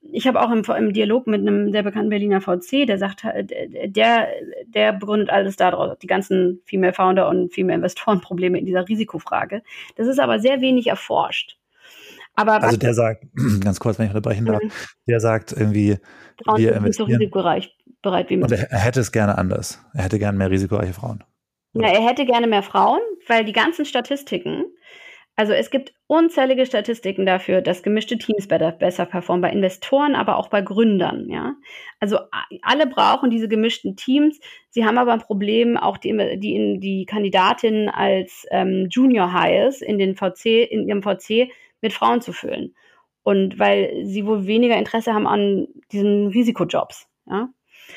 ich habe auch im, im, Dialog mit einem sehr bekannten Berliner VC, der sagt, der, der begründet alles daraus, die ganzen Female Founder und Female Investoren Probleme in dieser Risikofrage. Das ist aber sehr wenig erforscht. Aber also der sagt, ganz kurz, wenn ich unterbrechen darf, mhm. der sagt irgendwie, Frauen wir investieren. So risikoreich bereit wie möglich. Und er, hätte es gerne anders. Er hätte gerne mehr risikoreiche Frauen. Na, er hätte gerne mehr Frauen, weil die ganzen Statistiken, also es gibt unzählige Statistiken dafür, dass gemischte Teams besser, besser performen, bei Investoren, aber auch bei Gründern, ja. Also alle brauchen diese gemischten Teams. Sie haben aber ein Problem, auch die, die, die Kandidatinnen als ähm, Junior Highs in den VC, in ihrem VC mit Frauen zu füllen. Und weil sie wohl weniger Interesse haben an diesen Risikojobs, ja.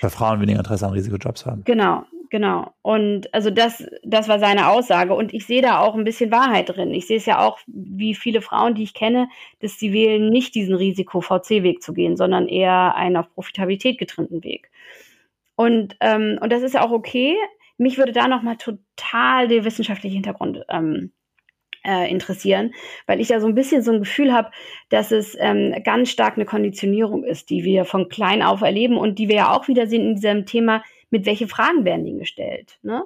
Weil Frauen weniger Interesse an Risikojobs haben. Genau, genau. Und also das, das war seine Aussage. Und ich sehe da auch ein bisschen Wahrheit drin. Ich sehe es ja auch, wie viele Frauen, die ich kenne, dass sie wählen, nicht diesen Risiko-VC-Weg zu gehen, sondern eher einen auf Profitabilität getrimmten Weg. Und, ähm, und das ist ja auch okay. Mich würde da nochmal total der wissenschaftliche Hintergrund ähm, äh, interessieren, weil ich da so ein bisschen so ein Gefühl habe, dass es ähm, ganz stark eine Konditionierung ist, die wir von klein auf erleben und die wir ja auch wieder sehen in diesem Thema, mit welche Fragen werden ihnen gestellt. Ne?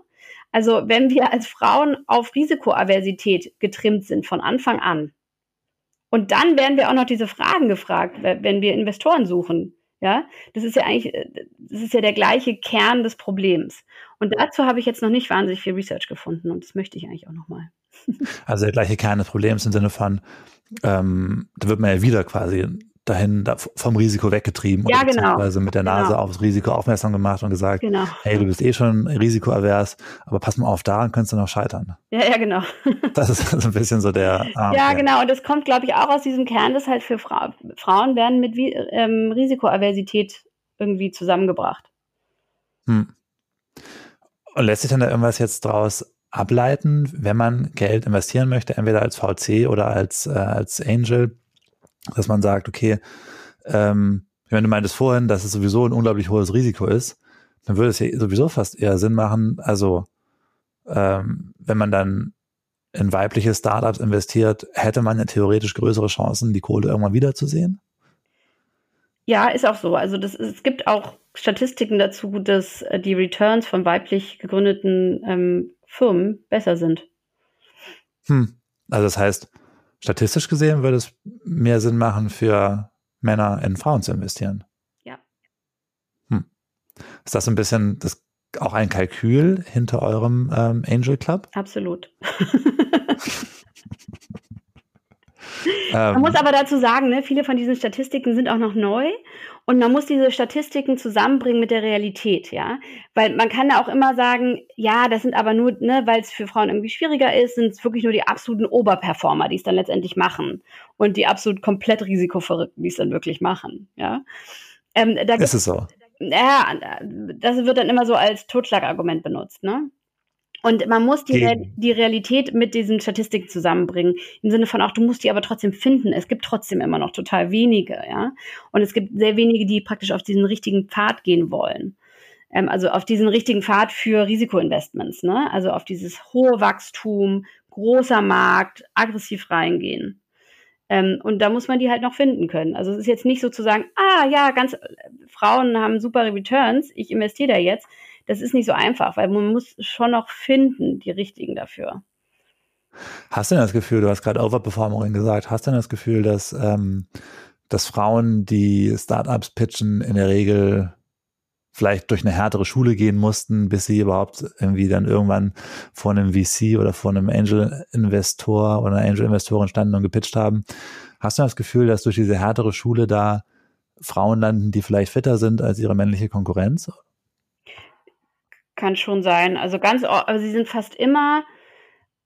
Also wenn wir als Frauen auf Risikoaversität getrimmt sind von Anfang an und dann werden wir auch noch diese Fragen gefragt, wenn wir Investoren suchen. Ja, das ist ja eigentlich, äh, das ist ja der gleiche Kern des Problems. Und dazu habe ich jetzt noch nicht wahnsinnig viel Research gefunden und das möchte ich eigentlich auch noch mal. Also der gleiche Kern des Problems im Sinne von, ähm, da wird man ja wieder quasi dahin da vom Risiko weggetrieben ja, oder genau. beziehungsweise mit der Nase genau. aufs Risiko aufmerksam gemacht und gesagt, genau. hey, du bist eh schon risikoavers, aber pass mal auf, daran könntest du noch scheitern. Ja, ja, genau. Das ist so ein bisschen so der. Ah, ja, genau. Und das kommt, glaube ich, auch aus diesem Kern, das halt für Fra Frauen werden mit ähm, Risikoaversität irgendwie zusammengebracht. Hm. Und lässt sich dann da irgendwas jetzt draus ableiten, wenn man Geld investieren möchte, entweder als VC oder als, äh, als Angel, dass man sagt, okay, ähm, wenn du meintest vorhin, dass es sowieso ein unglaublich hohes Risiko ist, dann würde es ja sowieso fast eher Sinn machen, also ähm, wenn man dann in weibliche Startups investiert, hätte man ja theoretisch größere Chancen, die Kohle irgendwann wiederzusehen? Ja, ist auch so. Also das, es gibt auch Statistiken dazu, dass äh, die Returns von weiblich gegründeten ähm, Firmen besser sind. Hm. Also das heißt, statistisch gesehen würde es mehr Sinn machen, für Männer in Frauen zu investieren. Ja. Hm. Ist das ein bisschen das auch ein Kalkül hinter eurem ähm, Angel Club? Absolut. Man ähm, muss aber dazu sagen, ne, viele von diesen Statistiken sind auch noch neu und man muss diese Statistiken zusammenbringen mit der Realität, ja. Weil man kann da auch immer sagen, ja, das sind aber nur, ne, weil es für Frauen irgendwie schwieriger ist, sind es wirklich nur die absoluten Oberperformer, die es dann letztendlich machen. Und die absolut komplett risikoverrückten, die es dann wirklich machen, ja. Ähm, da ist es so? Ja, das wird dann immer so als Totschlagargument benutzt, ne? Und man muss die, Re die Realität mit diesen Statistiken zusammenbringen. Im Sinne von auch, du musst die aber trotzdem finden. Es gibt trotzdem immer noch total wenige, ja. Und es gibt sehr wenige, die praktisch auf diesen richtigen Pfad gehen wollen. Ähm, also auf diesen richtigen Pfad für Risikoinvestments, ne? Also auf dieses hohe Wachstum, großer Markt, aggressiv reingehen. Ähm, und da muss man die halt noch finden können. Also es ist jetzt nicht so zu sagen, ah ja, ganz Frauen haben super Returns, ich investiere da jetzt das ist nicht so einfach, weil man muss schon noch finden, die richtigen dafür. Hast du denn das Gefühl, du hast gerade Overperformerin gesagt, hast du denn das Gefühl, dass, ähm, dass Frauen, die Startups pitchen, in der Regel vielleicht durch eine härtere Schule gehen mussten, bis sie überhaupt irgendwie dann irgendwann vor einem VC oder vor einem Angel-Investor oder einer Angel-Investorin standen und gepitcht haben. Hast du das Gefühl, dass durch diese härtere Schule da Frauen landen, die vielleicht fitter sind als ihre männliche Konkurrenz? Kann schon sein. Also ganz, aber sie sind fast immer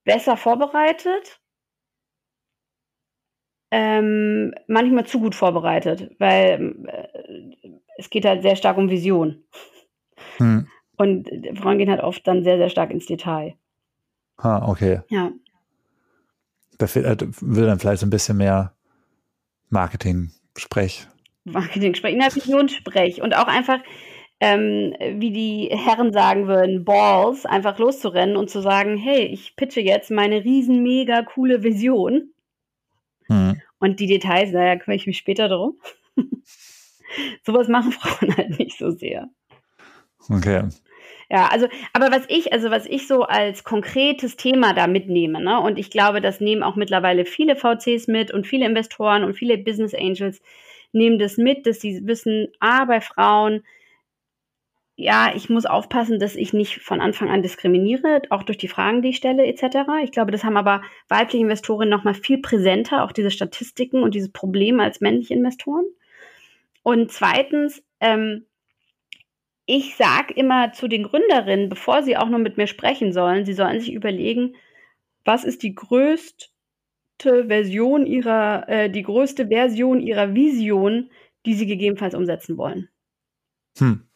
besser vorbereitet. Ähm, manchmal zu gut vorbereitet, weil äh, es geht halt sehr stark um Vision. Hm. Und Frauen gehen halt oft dann sehr, sehr stark ins Detail. Ah, okay. Ja. Da äh, will dann vielleicht so ein bisschen mehr Marketing-Sprech. Marketing-Sprech, Vision-Sprech und auch einfach ähm, wie die Herren sagen würden, Balls, einfach loszurennen und zu sagen, hey, ich pitche jetzt meine riesen, mega coole Vision. Mhm. Und die Details, naja, kümmere ich mich später drum. Sowas machen Frauen halt nicht so sehr. Okay. Ja, also, aber was ich, also was ich so als konkretes Thema da mitnehme, ne, und ich glaube, das nehmen auch mittlerweile viele VCs mit und viele Investoren und viele Business Angels nehmen das mit, dass sie wissen, ah, bei Frauen ja, ich muss aufpassen, dass ich nicht von Anfang an diskriminiere, auch durch die Fragen, die ich stelle, etc. Ich glaube, das haben aber weibliche Investorinnen noch mal viel präsenter, auch diese Statistiken und dieses Problem als männliche Investoren. Und zweitens, ähm, ich sage immer zu den Gründerinnen, bevor sie auch nur mit mir sprechen sollen, sie sollen sich überlegen, was ist die größte Version ihrer, äh, die größte Version ihrer Vision, die sie gegebenenfalls umsetzen wollen. Hm.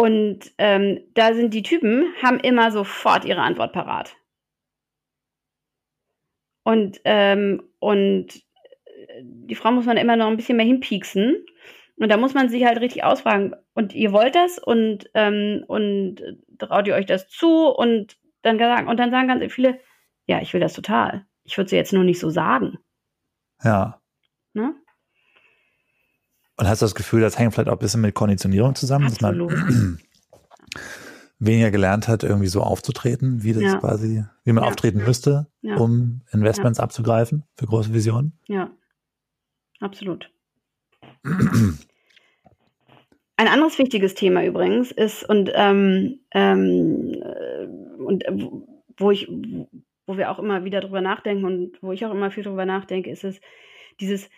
Und ähm, da sind die Typen, haben immer sofort ihre Antwort parat. Und, ähm, und äh, die Frau muss man immer noch ein bisschen mehr hinpieksen. Und da muss man sich halt richtig ausfragen. Und ihr wollt das und, ähm, und traut ihr euch das zu? Und dann sagen, und dann sagen ganz viele, ja, ich will das total. Ich würde es jetzt nur nicht so sagen. Ja. Ne? Und hast du das Gefühl, das hängt vielleicht auch ein bisschen mit Konditionierung zusammen, Absolut. dass man weniger gelernt hat, irgendwie so aufzutreten, wie das ja. quasi, wie man ja. auftreten müsste, ja. um Investments abzugreifen für große Visionen? Ja, absolut. Ein anderes wichtiges Thema übrigens ist, und, ähm, ähm, äh, und äh, wo ich, wo wir auch immer wieder drüber nachdenken und wo ich auch immer viel drüber nachdenke, ist es dieses,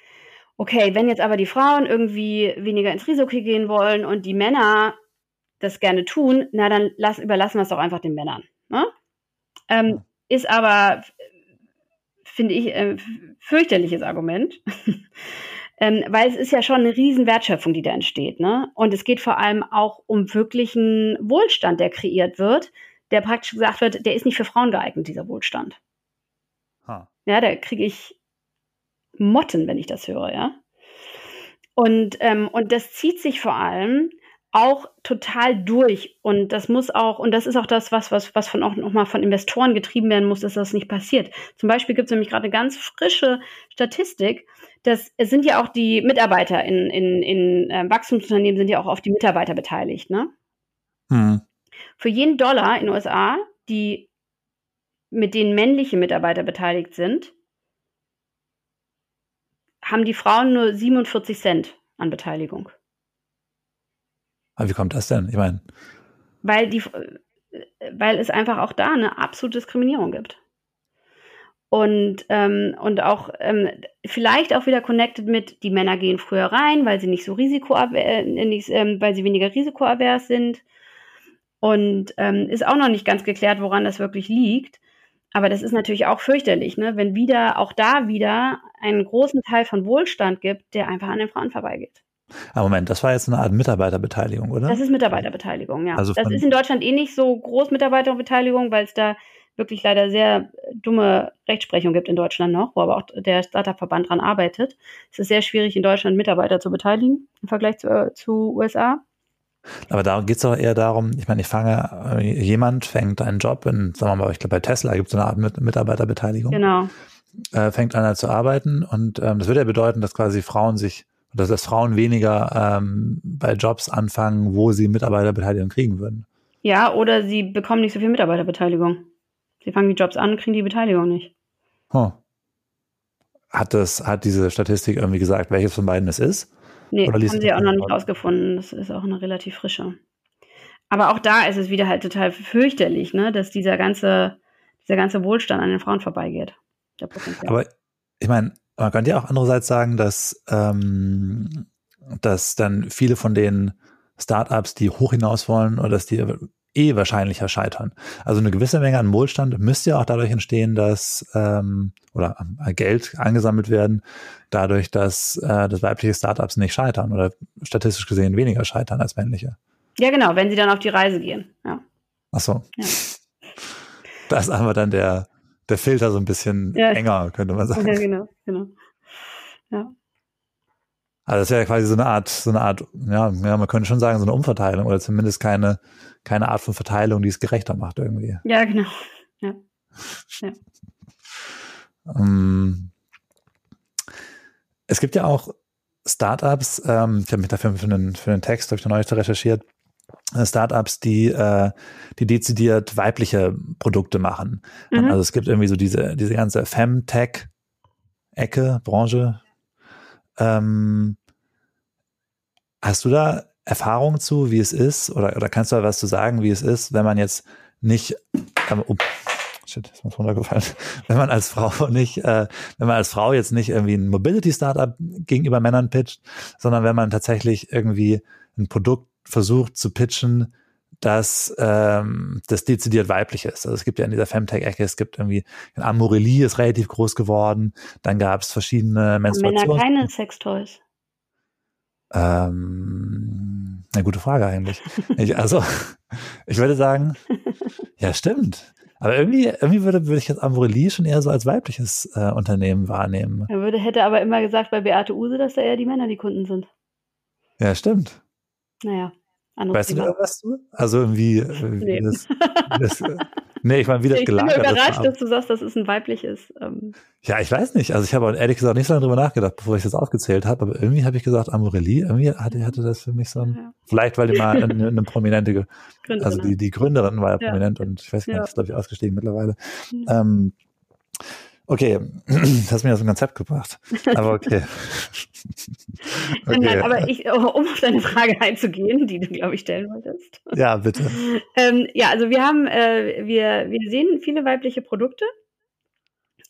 okay, wenn jetzt aber die Frauen irgendwie weniger ins Risiko gehen wollen und die Männer das gerne tun, na dann lass, überlassen wir es doch einfach den Männern. Ne? Ähm, ist aber, finde ich, äh, fürchterliches Argument. Ähm, weil es ist ja schon eine riesen Wertschöpfung, die da entsteht. Ne? Und es geht vor allem auch um wirklichen Wohlstand, der kreiert wird, der praktisch gesagt wird, der ist nicht für Frauen geeignet, dieser Wohlstand. Ha. Ja, da kriege ich Motten, wenn ich das höre, ja. Und, ähm, und das zieht sich vor allem auch total durch. Und das muss auch, und das ist auch das, was, was, was von auch nochmal von Investoren getrieben werden muss, dass das nicht passiert. Zum Beispiel gibt es nämlich gerade eine ganz frische Statistik, dass es sind ja auch die Mitarbeiter in, in, in äh, Wachstumsunternehmen sind ja auch auf die Mitarbeiter beteiligt, ne? Hm. Für jeden Dollar in den USA, die mit denen männliche Mitarbeiter beteiligt sind, haben die Frauen nur 47 Cent an Beteiligung. Aber wie kommt das denn? Ich meine. Weil, die, weil es einfach auch da eine absolute Diskriminierung gibt. Und, ähm, und auch ähm, vielleicht auch wieder connected mit, die Männer gehen früher rein, weil sie nicht so risikoavers, äh, nicht, ähm, weil sie weniger risikoavers sind. Und ähm, ist auch noch nicht ganz geklärt, woran das wirklich liegt. Aber das ist natürlich auch fürchterlich, ne? wenn wieder, auch da wieder einen großen Teil von Wohlstand gibt, der einfach an den Frauen vorbeigeht. Aber Moment, das war jetzt eine Art Mitarbeiterbeteiligung, oder? Das ist Mitarbeiterbeteiligung, ja. Also das ist in Deutschland eh nicht so groß Mitarbeiterbeteiligung, weil es da wirklich leider sehr dumme Rechtsprechung gibt in Deutschland noch, wo aber auch der Startup-Verband dran arbeitet. Es ist sehr schwierig, in Deutschland Mitarbeiter zu beteiligen im Vergleich zu, äh, zu USA. Aber da geht es doch eher darum, ich meine, ich fange, äh, jemand fängt einen Job in, sagen wir mal, ich glaube bei Tesla gibt es eine Art Mitarbeiterbeteiligung. Genau. Äh, fängt an zu arbeiten und ähm, das würde ja bedeuten, dass quasi Frauen sich, dass, dass Frauen weniger ähm, bei Jobs anfangen, wo sie Mitarbeiterbeteiligung kriegen würden. Ja, oder sie bekommen nicht so viel Mitarbeiterbeteiligung. Sie fangen die Jobs an und kriegen die Beteiligung nicht. Huh. Hat das, hat diese Statistik irgendwie gesagt, welches von beiden es ist? Nee, haben sie auch noch nicht rausgefunden. Das ist auch eine relativ frische. Aber auch da ist es wieder halt total fürchterlich, ne, dass dieser ganze, dieser ganze Wohlstand an den Frauen vorbeigeht. Aber ich meine, man könnte ja auch andererseits sagen, dass, ähm, dass dann viele von den Startups, die hoch hinaus wollen oder dass die eh wahrscheinlicher scheitern. Also eine gewisse Menge an Wohlstand müsste ja auch dadurch entstehen, dass ähm, oder äh, Geld angesammelt werden, dadurch, dass, äh, dass weibliche Startups nicht scheitern oder statistisch gesehen weniger scheitern als männliche. Ja, genau, wenn sie dann auf die Reise gehen. Ja. Ach so. Ja. Da ist aber dann der, der Filter so ein bisschen ja. enger, könnte man sagen. Ja, genau, genau. Ja. Also das wäre quasi so eine Art, so eine Art, ja, ja, man könnte schon sagen, so eine Umverteilung oder zumindest keine, keine Art von Verteilung, die es gerechter macht irgendwie. Ja, genau. Ja. ja. Um, ähm, es gibt ja auch Startups, ähm, ich habe mich dafür für einen, für einen Text, habe ich noch neulich recherchiert, äh, Startups, die, äh, die dezidiert weibliche Produkte machen. Mhm. Also es gibt irgendwie so diese, diese ganze Femtech-Ecke, Branche, ähm, hast du da Erfahrung zu, wie es ist, oder, oder kannst du da was zu sagen, wie es ist, wenn man jetzt nicht, ähm, oh, shit, ist mir runtergefallen, wenn man als Frau nicht, äh, wenn man als Frau jetzt nicht irgendwie ein Mobility-Startup gegenüber Männern pitcht, sondern wenn man tatsächlich irgendwie ein Produkt versucht zu pitchen, dass ähm, das dezidiert weiblich ist. Also es gibt ja in dieser Femtech-Ecke, es gibt irgendwie, Amorelie ist relativ groß geworden, dann gab es verschiedene Menstruations... Männer keine Sextoys. Ähm, eine gute Frage eigentlich. Ich, also, ich würde sagen, ja, stimmt. Aber irgendwie, irgendwie würde, würde ich jetzt Amorelie schon eher so als weibliches äh, Unternehmen wahrnehmen. Er würde, hätte aber immer gesagt bei Beate Use, dass da eher die Männer die Kunden sind. Ja, stimmt. Naja. Weißt Thema. du da was du? Also irgendwie, äh, nee. das, das, nee, ich meine, wie das ich gelagert ist. Ich bin überrascht, dass du sagst, dass es ein weibliches. Ähm ja, ich weiß nicht. Also ich habe ehrlich gesagt nicht so lange drüber nachgedacht, bevor ich das aufgezählt habe. Aber irgendwie habe ich gesagt, Amorelie, irgendwie hatte, hatte das für mich so ein, ja. vielleicht weil die mal eine, eine prominente, also die, die Gründerin war ja, ja. prominent und ich weiß gar nicht, ja. ist glaube ich ausgestiegen mittlerweile. Mhm. Ähm, Okay, das hast mich aus dem Konzept gebracht. Aber okay. okay. Nein, aber ich, um auf deine Frage einzugehen, die du, glaube ich, stellen wolltest. Ja, bitte. ähm, ja, also wir haben, äh, wir, wir sehen viele weibliche Produkte.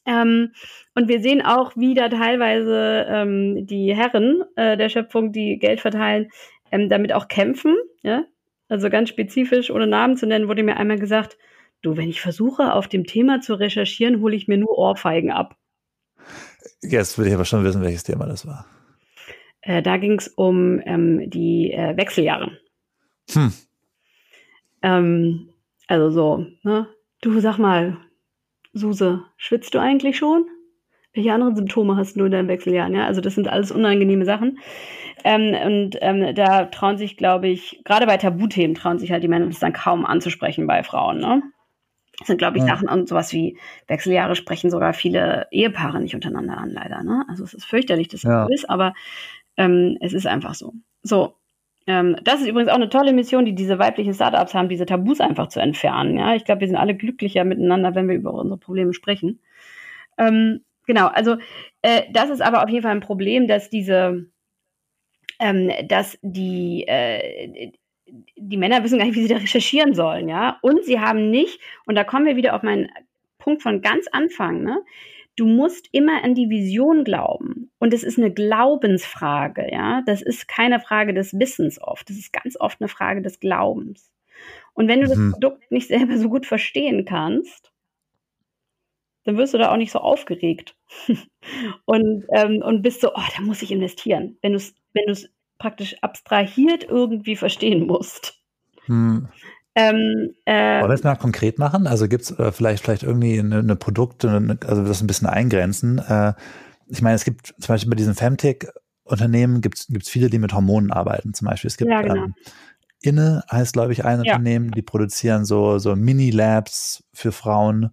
Ähm, und wir sehen auch, wie da teilweise ähm, die Herren äh, der Schöpfung, die Geld verteilen, ähm, damit auch kämpfen. Ja? Also ganz spezifisch, ohne Namen zu nennen, wurde mir einmal gesagt, Du, wenn ich versuche, auf dem Thema zu recherchieren, hole ich mir nur Ohrfeigen ab. Jetzt will ich aber schon wissen, welches Thema das war. Äh, da ging es um ähm, die äh, Wechseljahre. Hm. Ähm, also so, ne? Du sag mal, Suse, schwitzt du eigentlich schon? Welche anderen Symptome hast du in deinen Wechseljahren? Ja, also das sind alles unangenehme Sachen. Ähm, und ähm, da trauen sich, glaube ich, gerade bei Tabuthemen trauen sich halt die Männer das dann kaum anzusprechen bei Frauen, ne? Das sind, glaube ich, ja. Sachen und sowas wie Wechseljahre sprechen sogar viele Ehepaare nicht untereinander an, leider. Ne? Also es ist fürchterlich, dass es ja. so ist, aber ähm, es ist einfach so. So. Ähm, das ist übrigens auch eine tolle Mission, die diese weiblichen Startups haben, diese Tabus einfach zu entfernen. Ja, ich glaube, wir sind alle glücklicher miteinander, wenn wir über unsere Probleme sprechen. Ähm, genau, also äh, das ist aber auf jeden Fall ein Problem, dass diese, ähm, dass die, äh, die Männer wissen gar nicht, wie sie da recherchieren sollen, ja. Und sie haben nicht, und da kommen wir wieder auf meinen Punkt von ganz Anfang, ne? Du musst immer an die Vision glauben. Und es ist eine Glaubensfrage, ja. Das ist keine Frage des Wissens oft. Das ist ganz oft eine Frage des Glaubens. Und wenn du mhm. das Produkt nicht selber so gut verstehen kannst, dann wirst du da auch nicht so aufgeregt und, ähm, und bist so, oh, da muss ich investieren. Wenn du es wenn praktisch abstrahiert irgendwie verstehen musst. Hm. Ähm, äh, Wollen wir es mal konkret machen? Also gibt es äh, vielleicht, vielleicht irgendwie eine, eine Produkte, eine, also das ein bisschen eingrenzen. Äh, ich meine, es gibt zum Beispiel bei diesen Femtech-Unternehmen gibt es viele, die mit Hormonen arbeiten. Zum Beispiel, es gibt ja, genau. ähm, Inne heißt, glaube ich, ein ja. Unternehmen, die produzieren so, so Mini-Labs für Frauen,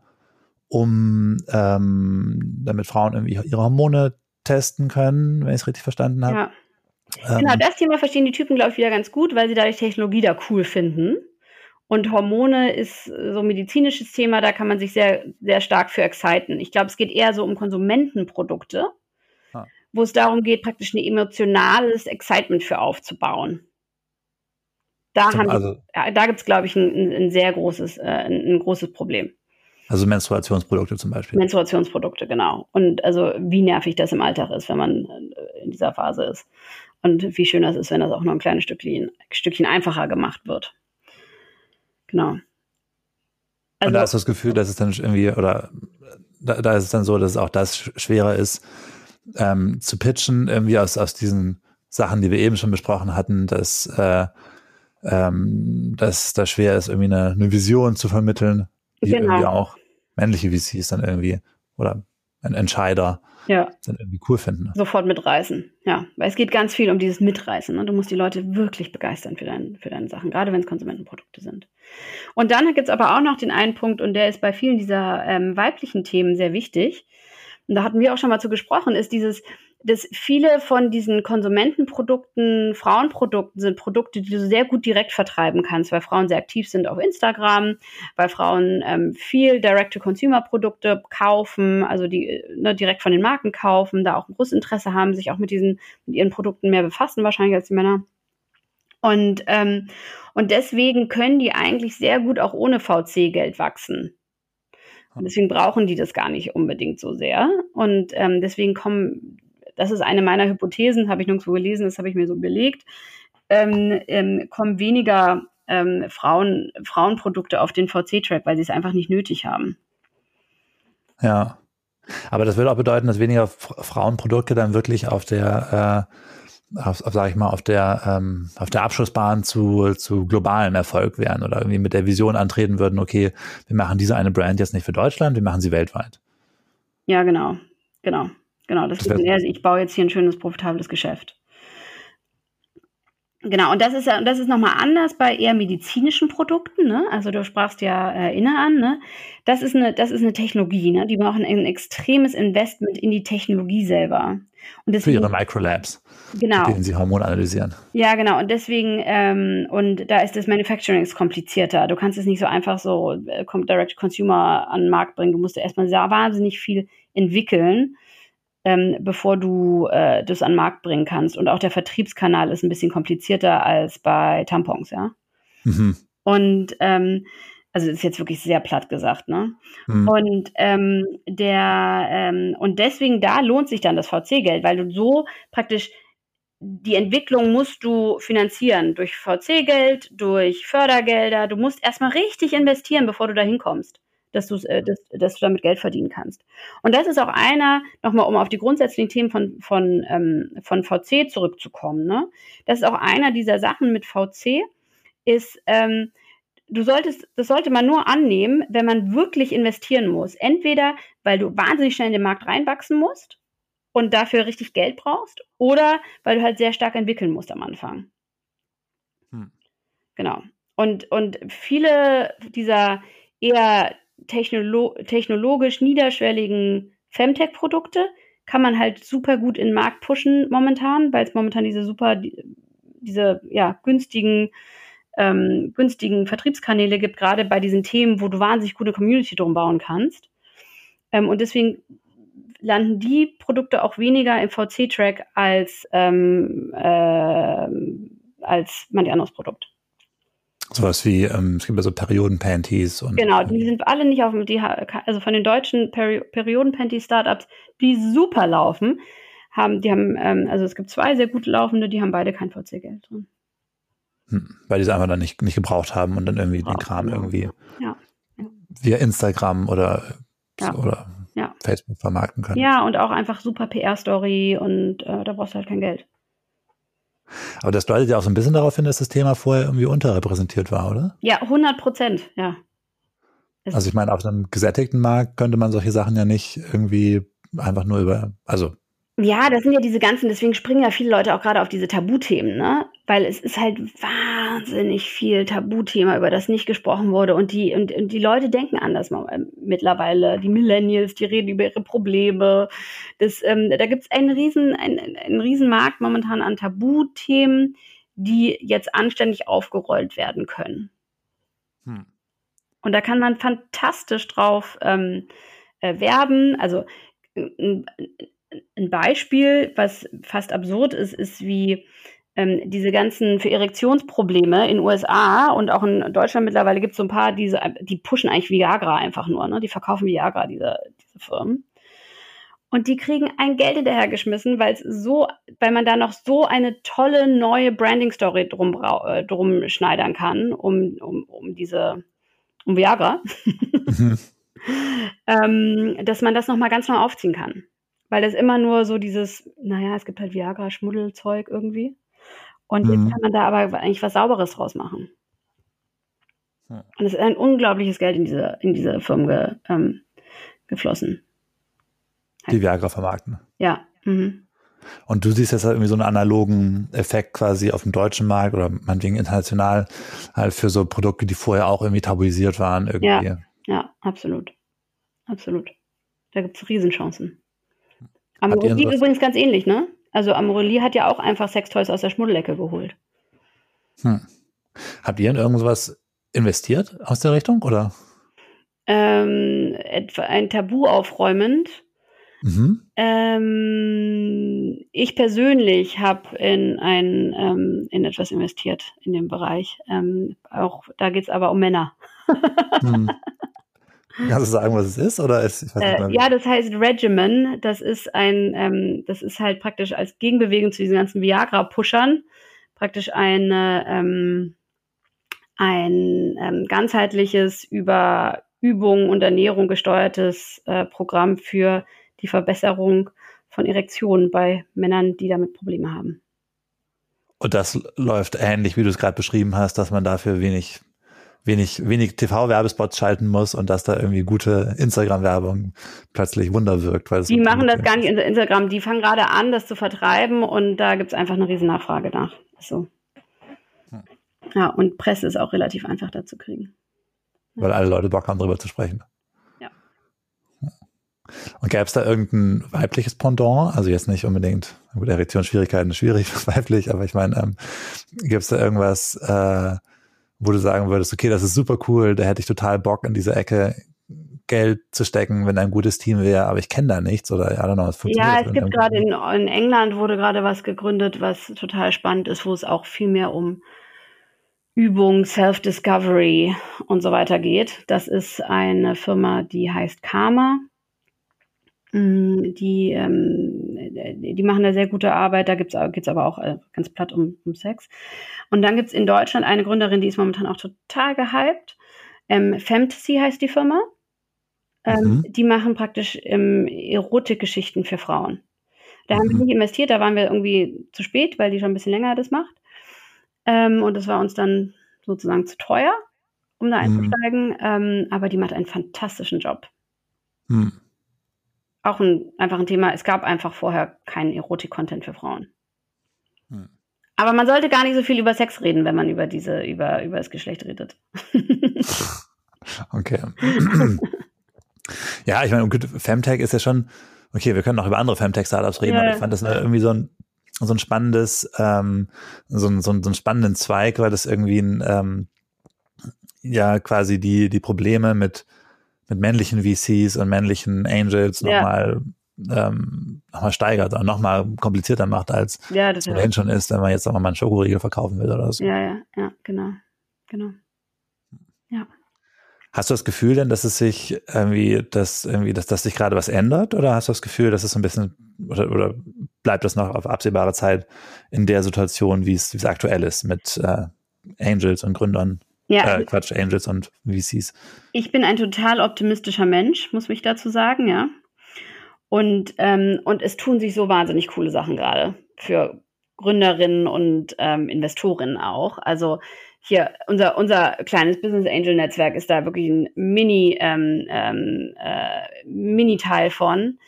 um ähm, damit Frauen irgendwie ihre Hormone testen können, wenn ich es richtig verstanden habe. Ja. Genau, ähm. das Thema verstehen die Typen, glaube ich, wieder ganz gut, weil sie dadurch Technologie da cool finden. Und Hormone ist so ein medizinisches Thema, da kann man sich sehr, sehr stark für exciten. Ich glaube, es geht eher so um Konsumentenprodukte, ah. wo es darum geht, praktisch ein emotionales Excitement für aufzubauen. Da, also, da gibt es, glaube ich, ein, ein, sehr großes, äh, ein, ein großes Problem. Also Menstruationsprodukte zum Beispiel. Menstruationsprodukte, genau. Und also wie nervig das im Alltag ist, wenn man äh, in dieser Phase ist. Und wie schön das ist, wenn das auch noch ein kleines Stückchen, Stückchen einfacher gemacht wird. Genau. Also, und da ist das Gefühl, dass es dann irgendwie, oder da, da ist es dann so, dass auch das schwerer ist, ähm, zu pitchen, irgendwie aus, aus diesen Sachen, die wir eben schon besprochen hatten, dass, äh, ähm, dass da schwer ist, irgendwie eine, eine Vision zu vermitteln, die genau. irgendwie auch männliche VCs dann irgendwie oder Entscheider ja. dann irgendwie cool finden. Sofort mitreißen, ja. Weil es geht ganz viel um dieses Mitreißen. Ne? Du musst die Leute wirklich begeistern für, dein, für deine Sachen, gerade wenn es Konsumentenprodukte sind. Und dann gibt es aber auch noch den einen Punkt, und der ist bei vielen dieser ähm, weiblichen Themen sehr wichtig. Und da hatten wir auch schon mal zu gesprochen, ist dieses, dass viele von diesen Konsumentenprodukten, Frauenprodukten sind Produkte, die du sehr gut direkt vertreiben kannst, weil Frauen sehr aktiv sind auf Instagram, weil Frauen ähm, viel Direct-to-Consumer-Produkte kaufen, also die ne, direkt von den Marken kaufen, da auch ein großes Interesse haben, sich auch mit diesen, mit ihren Produkten mehr befassen, wahrscheinlich als die Männer. Und, ähm, und deswegen können die eigentlich sehr gut auch ohne VC-Geld wachsen. Und deswegen brauchen die das gar nicht unbedingt so sehr. Und ähm, deswegen kommen, das ist eine meiner Hypothesen, habe ich nirgendwo gelesen, das habe ich mir so belegt, ähm, ähm, kommen weniger ähm, Frauen, Frauenprodukte auf den VC-Track, weil sie es einfach nicht nötig haben. Ja. Aber das würde auch bedeuten, dass weniger Frauenprodukte dann wirklich auf der äh, auf, auf sage ich mal, auf der, ähm, auf der Abschlussbahn zu, zu globalen Erfolg wären oder irgendwie mit der Vision antreten würden, okay, wir machen diese eine Brand jetzt nicht für Deutschland, wir machen sie weltweit. Ja, genau, genau, genau. Das, das ist eher, ich baue jetzt hier ein schönes, profitables Geschäft. Genau, und das ist ja, das ist nochmal anders bei eher medizinischen Produkten, ne? Also du sprachst ja äh, Inne an, ne? Das ist eine, das ist eine Technologie, ne? Die machen ein extremes Investment in die Technologie selber. Und deswegen, Für ihre Microlabs, genau. mit denen sie Hormone analysieren. Ja, genau. Und deswegen, ähm, und da ist das Manufacturing komplizierter. Du kannst es nicht so einfach so äh, Direct Consumer an den Markt bringen. Du musst erstmal sehr wahnsinnig viel entwickeln ähm, bevor du äh, das an den Markt bringen kannst. Und auch der Vertriebskanal ist ein bisschen komplizierter als bei Tampons, ja. Mhm. Und ähm, also ist jetzt wirklich sehr platt gesagt, ne? Mhm. Und ähm, der ähm, und deswegen da lohnt sich dann das VC-Geld, weil du so praktisch die Entwicklung musst du finanzieren durch VC-Geld, durch Fördergelder. Du musst erstmal richtig investieren, bevor du da hinkommst dass, du, äh, dass, dass du damit Geld verdienen kannst. Und das ist auch einer, nochmal um auf die grundsätzlichen Themen von, von, ähm, von VC zurückzukommen, ne? das ist auch einer dieser Sachen mit VC, ist, ähm, du solltest, das sollte man nur annehmen, wenn man wirklich investieren muss. Entweder, weil du wahnsinnig schnell in den Markt reinwachsen musst und dafür richtig Geld brauchst, oder weil du halt sehr stark entwickeln musst am Anfang. Hm. Genau. Und, und viele dieser eher technolo technologisch niederschwelligen Femtech-Produkte kann man halt super gut in den Markt pushen momentan, weil es momentan diese super, diese ja, günstigen, ähm, günstigen Vertriebskanäle gibt, gerade bei diesen Themen, wo du wahnsinnig gute Community drum bauen kannst. Ähm, und deswegen landen die Produkte auch weniger im VC-Track als, ähm, äh, als manch anderes Produkt. Sowas wie, ähm, es gibt ja so Perioden-Panties und. Genau, die sind alle nicht auf dem, die, also von den deutschen Peri Perioden-Panty-Startups, die super laufen, haben, die haben, ähm, also es gibt zwei sehr gute laufende, die haben beide kein VC-Geld drin. Hm, weil die es einfach dann nicht, nicht gebraucht haben und dann irgendwie den Kram genau. irgendwie ja. via Instagram oder, ja. oder. Facebook vermarkten können. Ja, und auch einfach super PR-Story und äh, da brauchst du halt kein Geld. Aber das deutet ja auch so ein bisschen darauf hin, dass das Thema vorher irgendwie unterrepräsentiert war, oder? Ja, 100 Prozent, ja. Es also ich meine, auf einem gesättigten Markt könnte man solche Sachen ja nicht irgendwie einfach nur über, also ja, das sind ja diese ganzen, deswegen springen ja viele Leute auch gerade auf diese Tabuthemen, ne? Weil es ist halt wahnsinnig viel Tabuthema, über das nicht gesprochen wurde. Und die, und, und die Leute denken anders mittlerweile. Die Millennials, die reden über ihre Probleme. Das, ähm, da gibt's einen riesen, einen, einen riesen Markt momentan an Tabuthemen, die jetzt anständig aufgerollt werden können. Hm. Und da kann man fantastisch drauf ähm, äh, werben. Also ein Beispiel, was fast absurd ist, ist wie ähm, diese ganzen für Erektionsprobleme in USA und auch in Deutschland mittlerweile gibt es so ein paar, diese, die pushen eigentlich Viagra einfach nur, ne? Die verkaufen Viagra, diese, diese Firmen. Und die kriegen ein Geld hinterhergeschmissen, weil es so, weil man da noch so eine tolle neue Branding-Story drum, äh, drum schneidern kann, um, um, um diese, um Viagra, mhm. ähm, dass man das nochmal ganz neu aufziehen kann. Weil das immer nur so dieses, naja, es gibt halt Viagra-Schmuddelzeug irgendwie. Und mhm. jetzt kann man da aber eigentlich was Sauberes draus machen. Ja. Und es ist ein unglaubliches Geld in diese, in diese Firmen ge, ähm, geflossen. Die Viagra vermarkten. Ja. Mhm. Und du siehst jetzt halt irgendwie so einen analogen Effekt quasi auf dem deutschen Markt oder meinetwegen international halt für so Produkte, die vorher auch irgendwie tabuisiert waren irgendwie. Ja, ja absolut. Absolut. Da gibt es Riesenchancen. Amorelie übrigens ganz ähnlich, ne? Also Amorelie hat ja auch einfach Sextoys aus der Schmuddelecke geholt. Hm. Habt ihr in irgendwas investiert aus der Richtung, oder? Ähm, etwa ein Tabu aufräumend. Mhm. Ähm, ich persönlich habe in ein ähm, in etwas investiert in dem Bereich. Ähm, auch da geht es aber um Männer. hm. Kannst du sagen, was es ist? Oder ist, äh, ja, das heißt Regimen. Das ist ein, ähm, das ist halt praktisch als Gegenbewegung zu diesen ganzen Viagra-Pushern praktisch eine, ähm, ein ähm, ganzheitliches über Übung und Ernährung gesteuertes äh, Programm für die Verbesserung von Erektionen bei Männern, die damit Probleme haben. Und das läuft ähnlich, wie du es gerade beschrieben hast, dass man dafür wenig, wenig, wenig TV-Werbespots schalten muss und dass da irgendwie gute Instagram-Werbung plötzlich Wunder wirkt. Weil die machen das gar nicht in Instagram, die fangen gerade an, das zu vertreiben und da gibt es einfach eine riesen Nachfrage nach. So. Hm. Ja, und Presse ist auch relativ einfach da zu kriegen. Weil alle Leute Bock haben, darüber zu sprechen. Und gäbe es da irgendein weibliches Pendant? Also jetzt nicht unbedingt, gut, Erektionsschwierigkeiten ist schwierig, weiblich, aber ich meine, ähm, gibt es da irgendwas, äh, wo du sagen würdest, okay, das ist super cool, da hätte ich total Bock in diese Ecke Geld zu stecken, wenn ein gutes Team wäre, aber ich kenne da nichts oder I don't know, es funktioniert. Ja, es gibt gerade in, in, England wurde gerade was gegründet, was total spannend ist, wo es auch viel mehr um Übung, Self-Discovery und so weiter geht. Das ist eine Firma, die heißt Karma die, ähm, die machen da sehr gute Arbeit. Da geht es aber auch äh, ganz platt um, um Sex. Und dann gibt es in Deutschland eine Gründerin, die ist momentan auch total gehypt. Ähm, Fantasy heißt die Firma. Ähm, mhm. Die machen praktisch ähm, Erotikgeschichten für Frauen. Da mhm. haben wir mhm. nicht investiert, da waren wir irgendwie zu spät, weil die schon ein bisschen länger das macht. Ähm, und das war uns dann sozusagen zu teuer, um da mhm. einzusteigen. Ähm, aber die macht einen fantastischen Job. Mhm auch ein, einfach ein Thema. Es gab einfach vorher keinen Erotik-Content für Frauen. Hm. Aber man sollte gar nicht so viel über Sex reden, wenn man über diese, über, über das Geschlecht redet. okay. ja, ich meine, Femtech ist ja schon, okay, wir können noch über andere Femtech-Startups reden, ja. aber ich fand das irgendwie so ein, so ein spannendes, ähm, so, ein, so, ein, so einen spannenden Zweig, weil das irgendwie ein, ähm, ja, quasi die, die Probleme mit, mit männlichen VCs und männlichen Angels ja. nochmal ähm, nochmal steigert oder nochmal komplizierter macht, als ja, das ohnehin schon ist, wenn man jetzt auch mal einen Schokoriegel verkaufen will oder so. Ja, ja, ja, genau. Genau. Ja. Hast du das Gefühl denn, dass es sich irgendwie, dass irgendwie, dass, dass sich gerade was ändert? Oder hast du das Gefühl, dass es so ein bisschen oder, oder bleibt das noch auf absehbare Zeit in der Situation, wie es, wie es aktuell ist mit äh, Angels und Gründern? Ja. Äh, Quatsch, Angels und VCs. Ich bin ein total optimistischer Mensch, muss ich dazu sagen, ja. Und, ähm, und es tun sich so wahnsinnig coole Sachen gerade für Gründerinnen und ähm, Investorinnen auch. Also hier, unser, unser kleines Business Angel Netzwerk ist da wirklich ein Mini, ähm, ähm, äh, Mini-Teil von.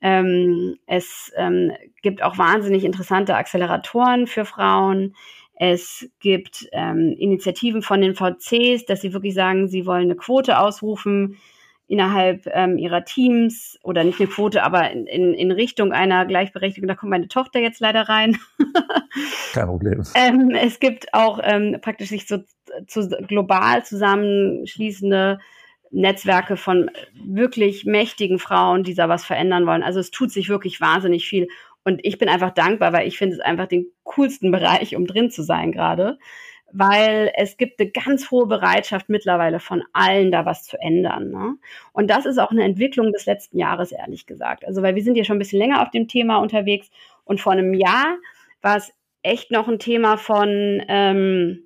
Ähm, es ähm, gibt auch wahnsinnig interessante Acceleratoren für Frauen. Es gibt ähm, Initiativen von den VCs, dass sie wirklich sagen, sie wollen eine Quote ausrufen innerhalb ähm, ihrer Teams oder nicht eine Quote, aber in, in, in Richtung einer Gleichberechtigung. Da kommt meine Tochter jetzt leider rein. Kein Problem. Ähm, es gibt auch ähm, praktisch sich so zu, global zusammenschließende Netzwerke von wirklich mächtigen Frauen, die da was verändern wollen. Also es tut sich wirklich wahnsinnig viel. Und ich bin einfach dankbar, weil ich finde es einfach den coolsten Bereich, um drin zu sein gerade. Weil es gibt eine ganz hohe Bereitschaft mittlerweile von allen, da was zu ändern. Ne? Und das ist auch eine Entwicklung des letzten Jahres, ehrlich gesagt. Also, weil wir sind ja schon ein bisschen länger auf dem Thema unterwegs. Und vor einem Jahr war es echt noch ein Thema von, ähm,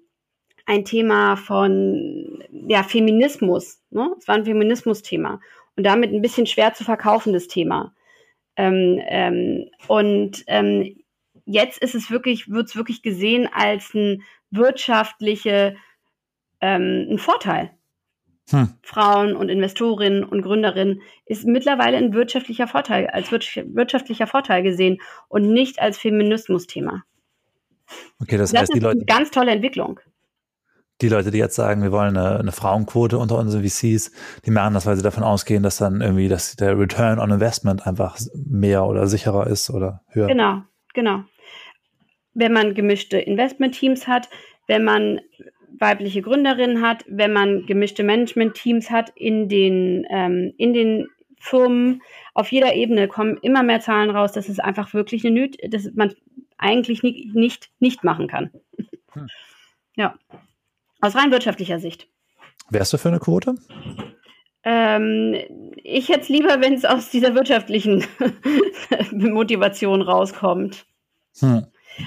ein Thema von ja, Feminismus. Ne? Es war ein Feminismus-Thema und damit ein bisschen schwer zu verkaufendes Thema. Ähm, ähm, und ähm, jetzt ist es wirklich, wird es wirklich gesehen als ein wirtschaftliche ähm, ein Vorteil. Hm. Frauen und Investorinnen und Gründerinnen ist mittlerweile ein wirtschaftlicher Vorteil, als wirtschaftlicher Vorteil gesehen und nicht als Feminismus-Thema. Okay, das, das heißt, die Leute. Eine ganz tolle Entwicklung die Leute, die jetzt sagen, wir wollen eine, eine Frauenquote unter unseren VCs, die machen das, weil sie davon ausgehen, dass dann irgendwie, dass der Return on Investment einfach mehr oder sicherer ist oder höher. Genau, genau. Wenn man gemischte Investmentteams hat, wenn man weibliche Gründerinnen hat, wenn man gemischte Management-Teams hat in den, ähm, in den Firmen, auf jeder Ebene kommen immer mehr Zahlen raus, dass es einfach wirklich eine Nöt, dass man eigentlich nicht, nicht, nicht machen kann. Hm. Ja. Aus rein wirtschaftlicher Sicht. Wärst du für eine Quote? Ähm, ich hätte es lieber, wenn es aus dieser wirtschaftlichen Motivation rauskommt. Hm.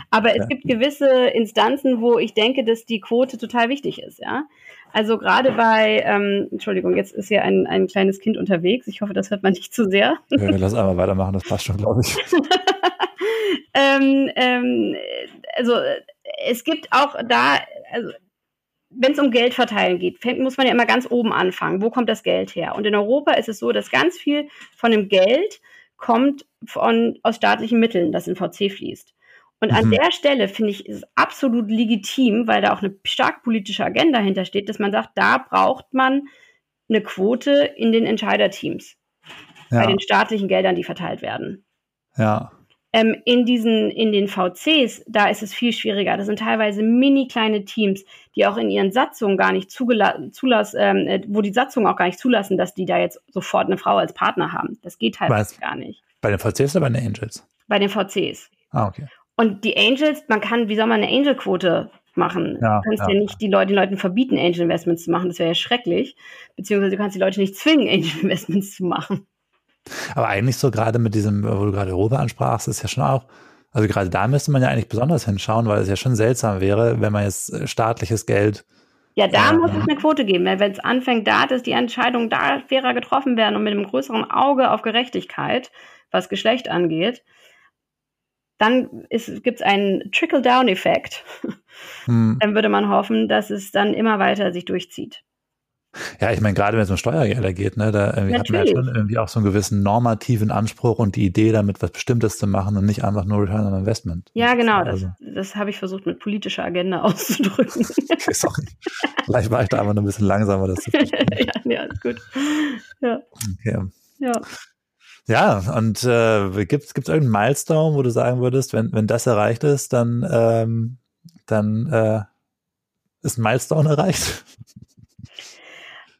Aber es ja. gibt gewisse Instanzen, wo ich denke, dass die Quote total wichtig ist, ja. Also gerade bei, ähm, Entschuldigung, jetzt ist hier ein, ein kleines Kind unterwegs. Ich hoffe, das hört man nicht zu sehr. Ja, lass einmal weitermachen, das passt schon, glaube ich. ähm, ähm, also es gibt auch da, also wenn es um Geld verteilen geht, muss man ja immer ganz oben anfangen. Wo kommt das Geld her? Und in Europa ist es so, dass ganz viel von dem Geld kommt von, aus staatlichen Mitteln, das in VC fließt. Und an mhm. der Stelle finde ich es absolut legitim, weil da auch eine stark politische Agenda hintersteht, dass man sagt, da braucht man eine Quote in den Entscheiderteams ja. bei den staatlichen Geldern, die verteilt werden. Ja. Ähm, in diesen, in den VCs, da ist es viel schwieriger. Das sind teilweise mini kleine Teams, die auch in ihren Satzungen gar nicht zulassen, ähm, äh, wo die Satzungen auch gar nicht zulassen, dass die da jetzt sofort eine Frau als Partner haben. Das geht halt Was? gar nicht. Bei den VCs oder bei den Angels? Bei den VCs. Ah, okay. Und die Angels, man kann, wie soll man eine Angel-Quote machen? Ja, du kannst ja, ja nicht die Leute, den Leuten verbieten, Angel Investments zu machen. Das wäre ja schrecklich. Beziehungsweise du kannst die Leute nicht zwingen, Angel Investments zu machen. Aber eigentlich so gerade mit diesem, wo du gerade Europa ansprachst, ist ja schon auch, also gerade da müsste man ja eigentlich besonders hinschauen, weil es ja schon seltsam wäre, wenn man jetzt äh, staatliches Geld ja, da äh, muss es eine Quote geben. Wenn es anfängt, da, dass die Entscheidungen da fairer getroffen werden und mit einem größeren Auge auf Gerechtigkeit, was Geschlecht angeht, dann gibt es einen Trickle-Down-Effekt. Hm. Dann würde man hoffen, dass es dann immer weiter sich durchzieht. Ja, ich meine, gerade wenn es um Steuergelder geht, ne, da irgendwie hat man ja schon irgendwie auch so einen gewissen normativen Anspruch und die Idee, damit was Bestimmtes zu machen und nicht einfach nur Return on Investment. Ja, genau, also. das, das habe ich versucht mit politischer Agenda auszudrücken. okay, sorry. Vielleicht war ich da einfach noch ein bisschen langsamer, das zu verstehen. ja, ja, ist gut. Ja. Okay. Ja. Ja, und äh, gibt es irgendeinen Milestone, wo du sagen würdest, wenn, wenn das erreicht ist, dann, ähm, dann äh, ist ein Milestone erreicht?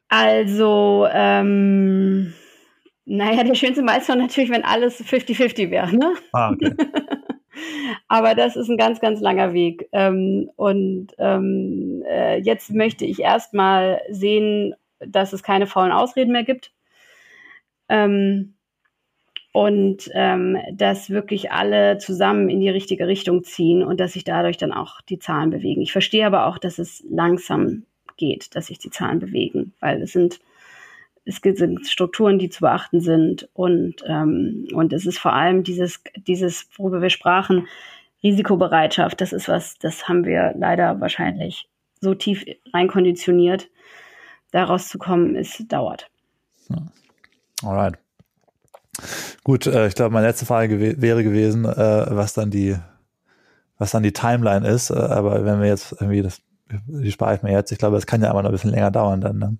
Also, ähm, naja, der schönste Milestone natürlich, wenn alles 50-50 wäre, ne? Ah, okay. Aber das ist ein ganz, ganz langer Weg. Ähm, und ähm, äh, jetzt möchte ich erstmal sehen, dass es keine faulen Ausreden mehr gibt. Ähm, und ähm, dass wirklich alle zusammen in die richtige Richtung ziehen und dass sich dadurch dann auch die Zahlen bewegen. Ich verstehe aber auch, dass es langsam geht, dass sich die Zahlen bewegen, weil es sind es sind Strukturen, die zu beachten sind und ähm, und es ist vor allem dieses dieses worüber wir sprachen Risikobereitschaft. Das ist was, das haben wir leider wahrscheinlich so tief reinkonditioniert. Daraus zu kommen, es dauert. Alright. Gut, äh, ich glaube, meine letzte Frage gew wäre gewesen, äh, was dann die, was dann die Timeline ist. Äh, aber wenn wir jetzt irgendwie das, die spare ich mir jetzt. Ich glaube, es kann ja aber noch ein bisschen länger dauern dann. Ne?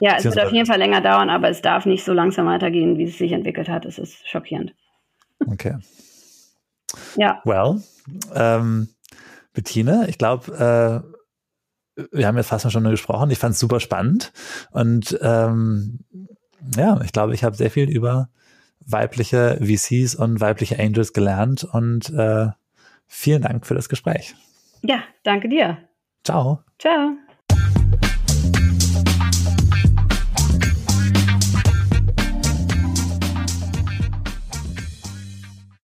Ja, es wird auf jeden Fall länger dauern, aber es darf nicht so langsam weitergehen, wie es sich entwickelt hat. Es ist schockierend. Okay. ja. Well, ähm, Bettine, ich glaube, äh, wir haben jetzt fast eine Stunde gesprochen. Ich fand es super spannend und ähm, ja, ich glaube, ich habe sehr viel über weibliche VCs und weibliche Angels gelernt und äh, vielen Dank für das Gespräch. Ja, danke dir. Ciao. Ciao.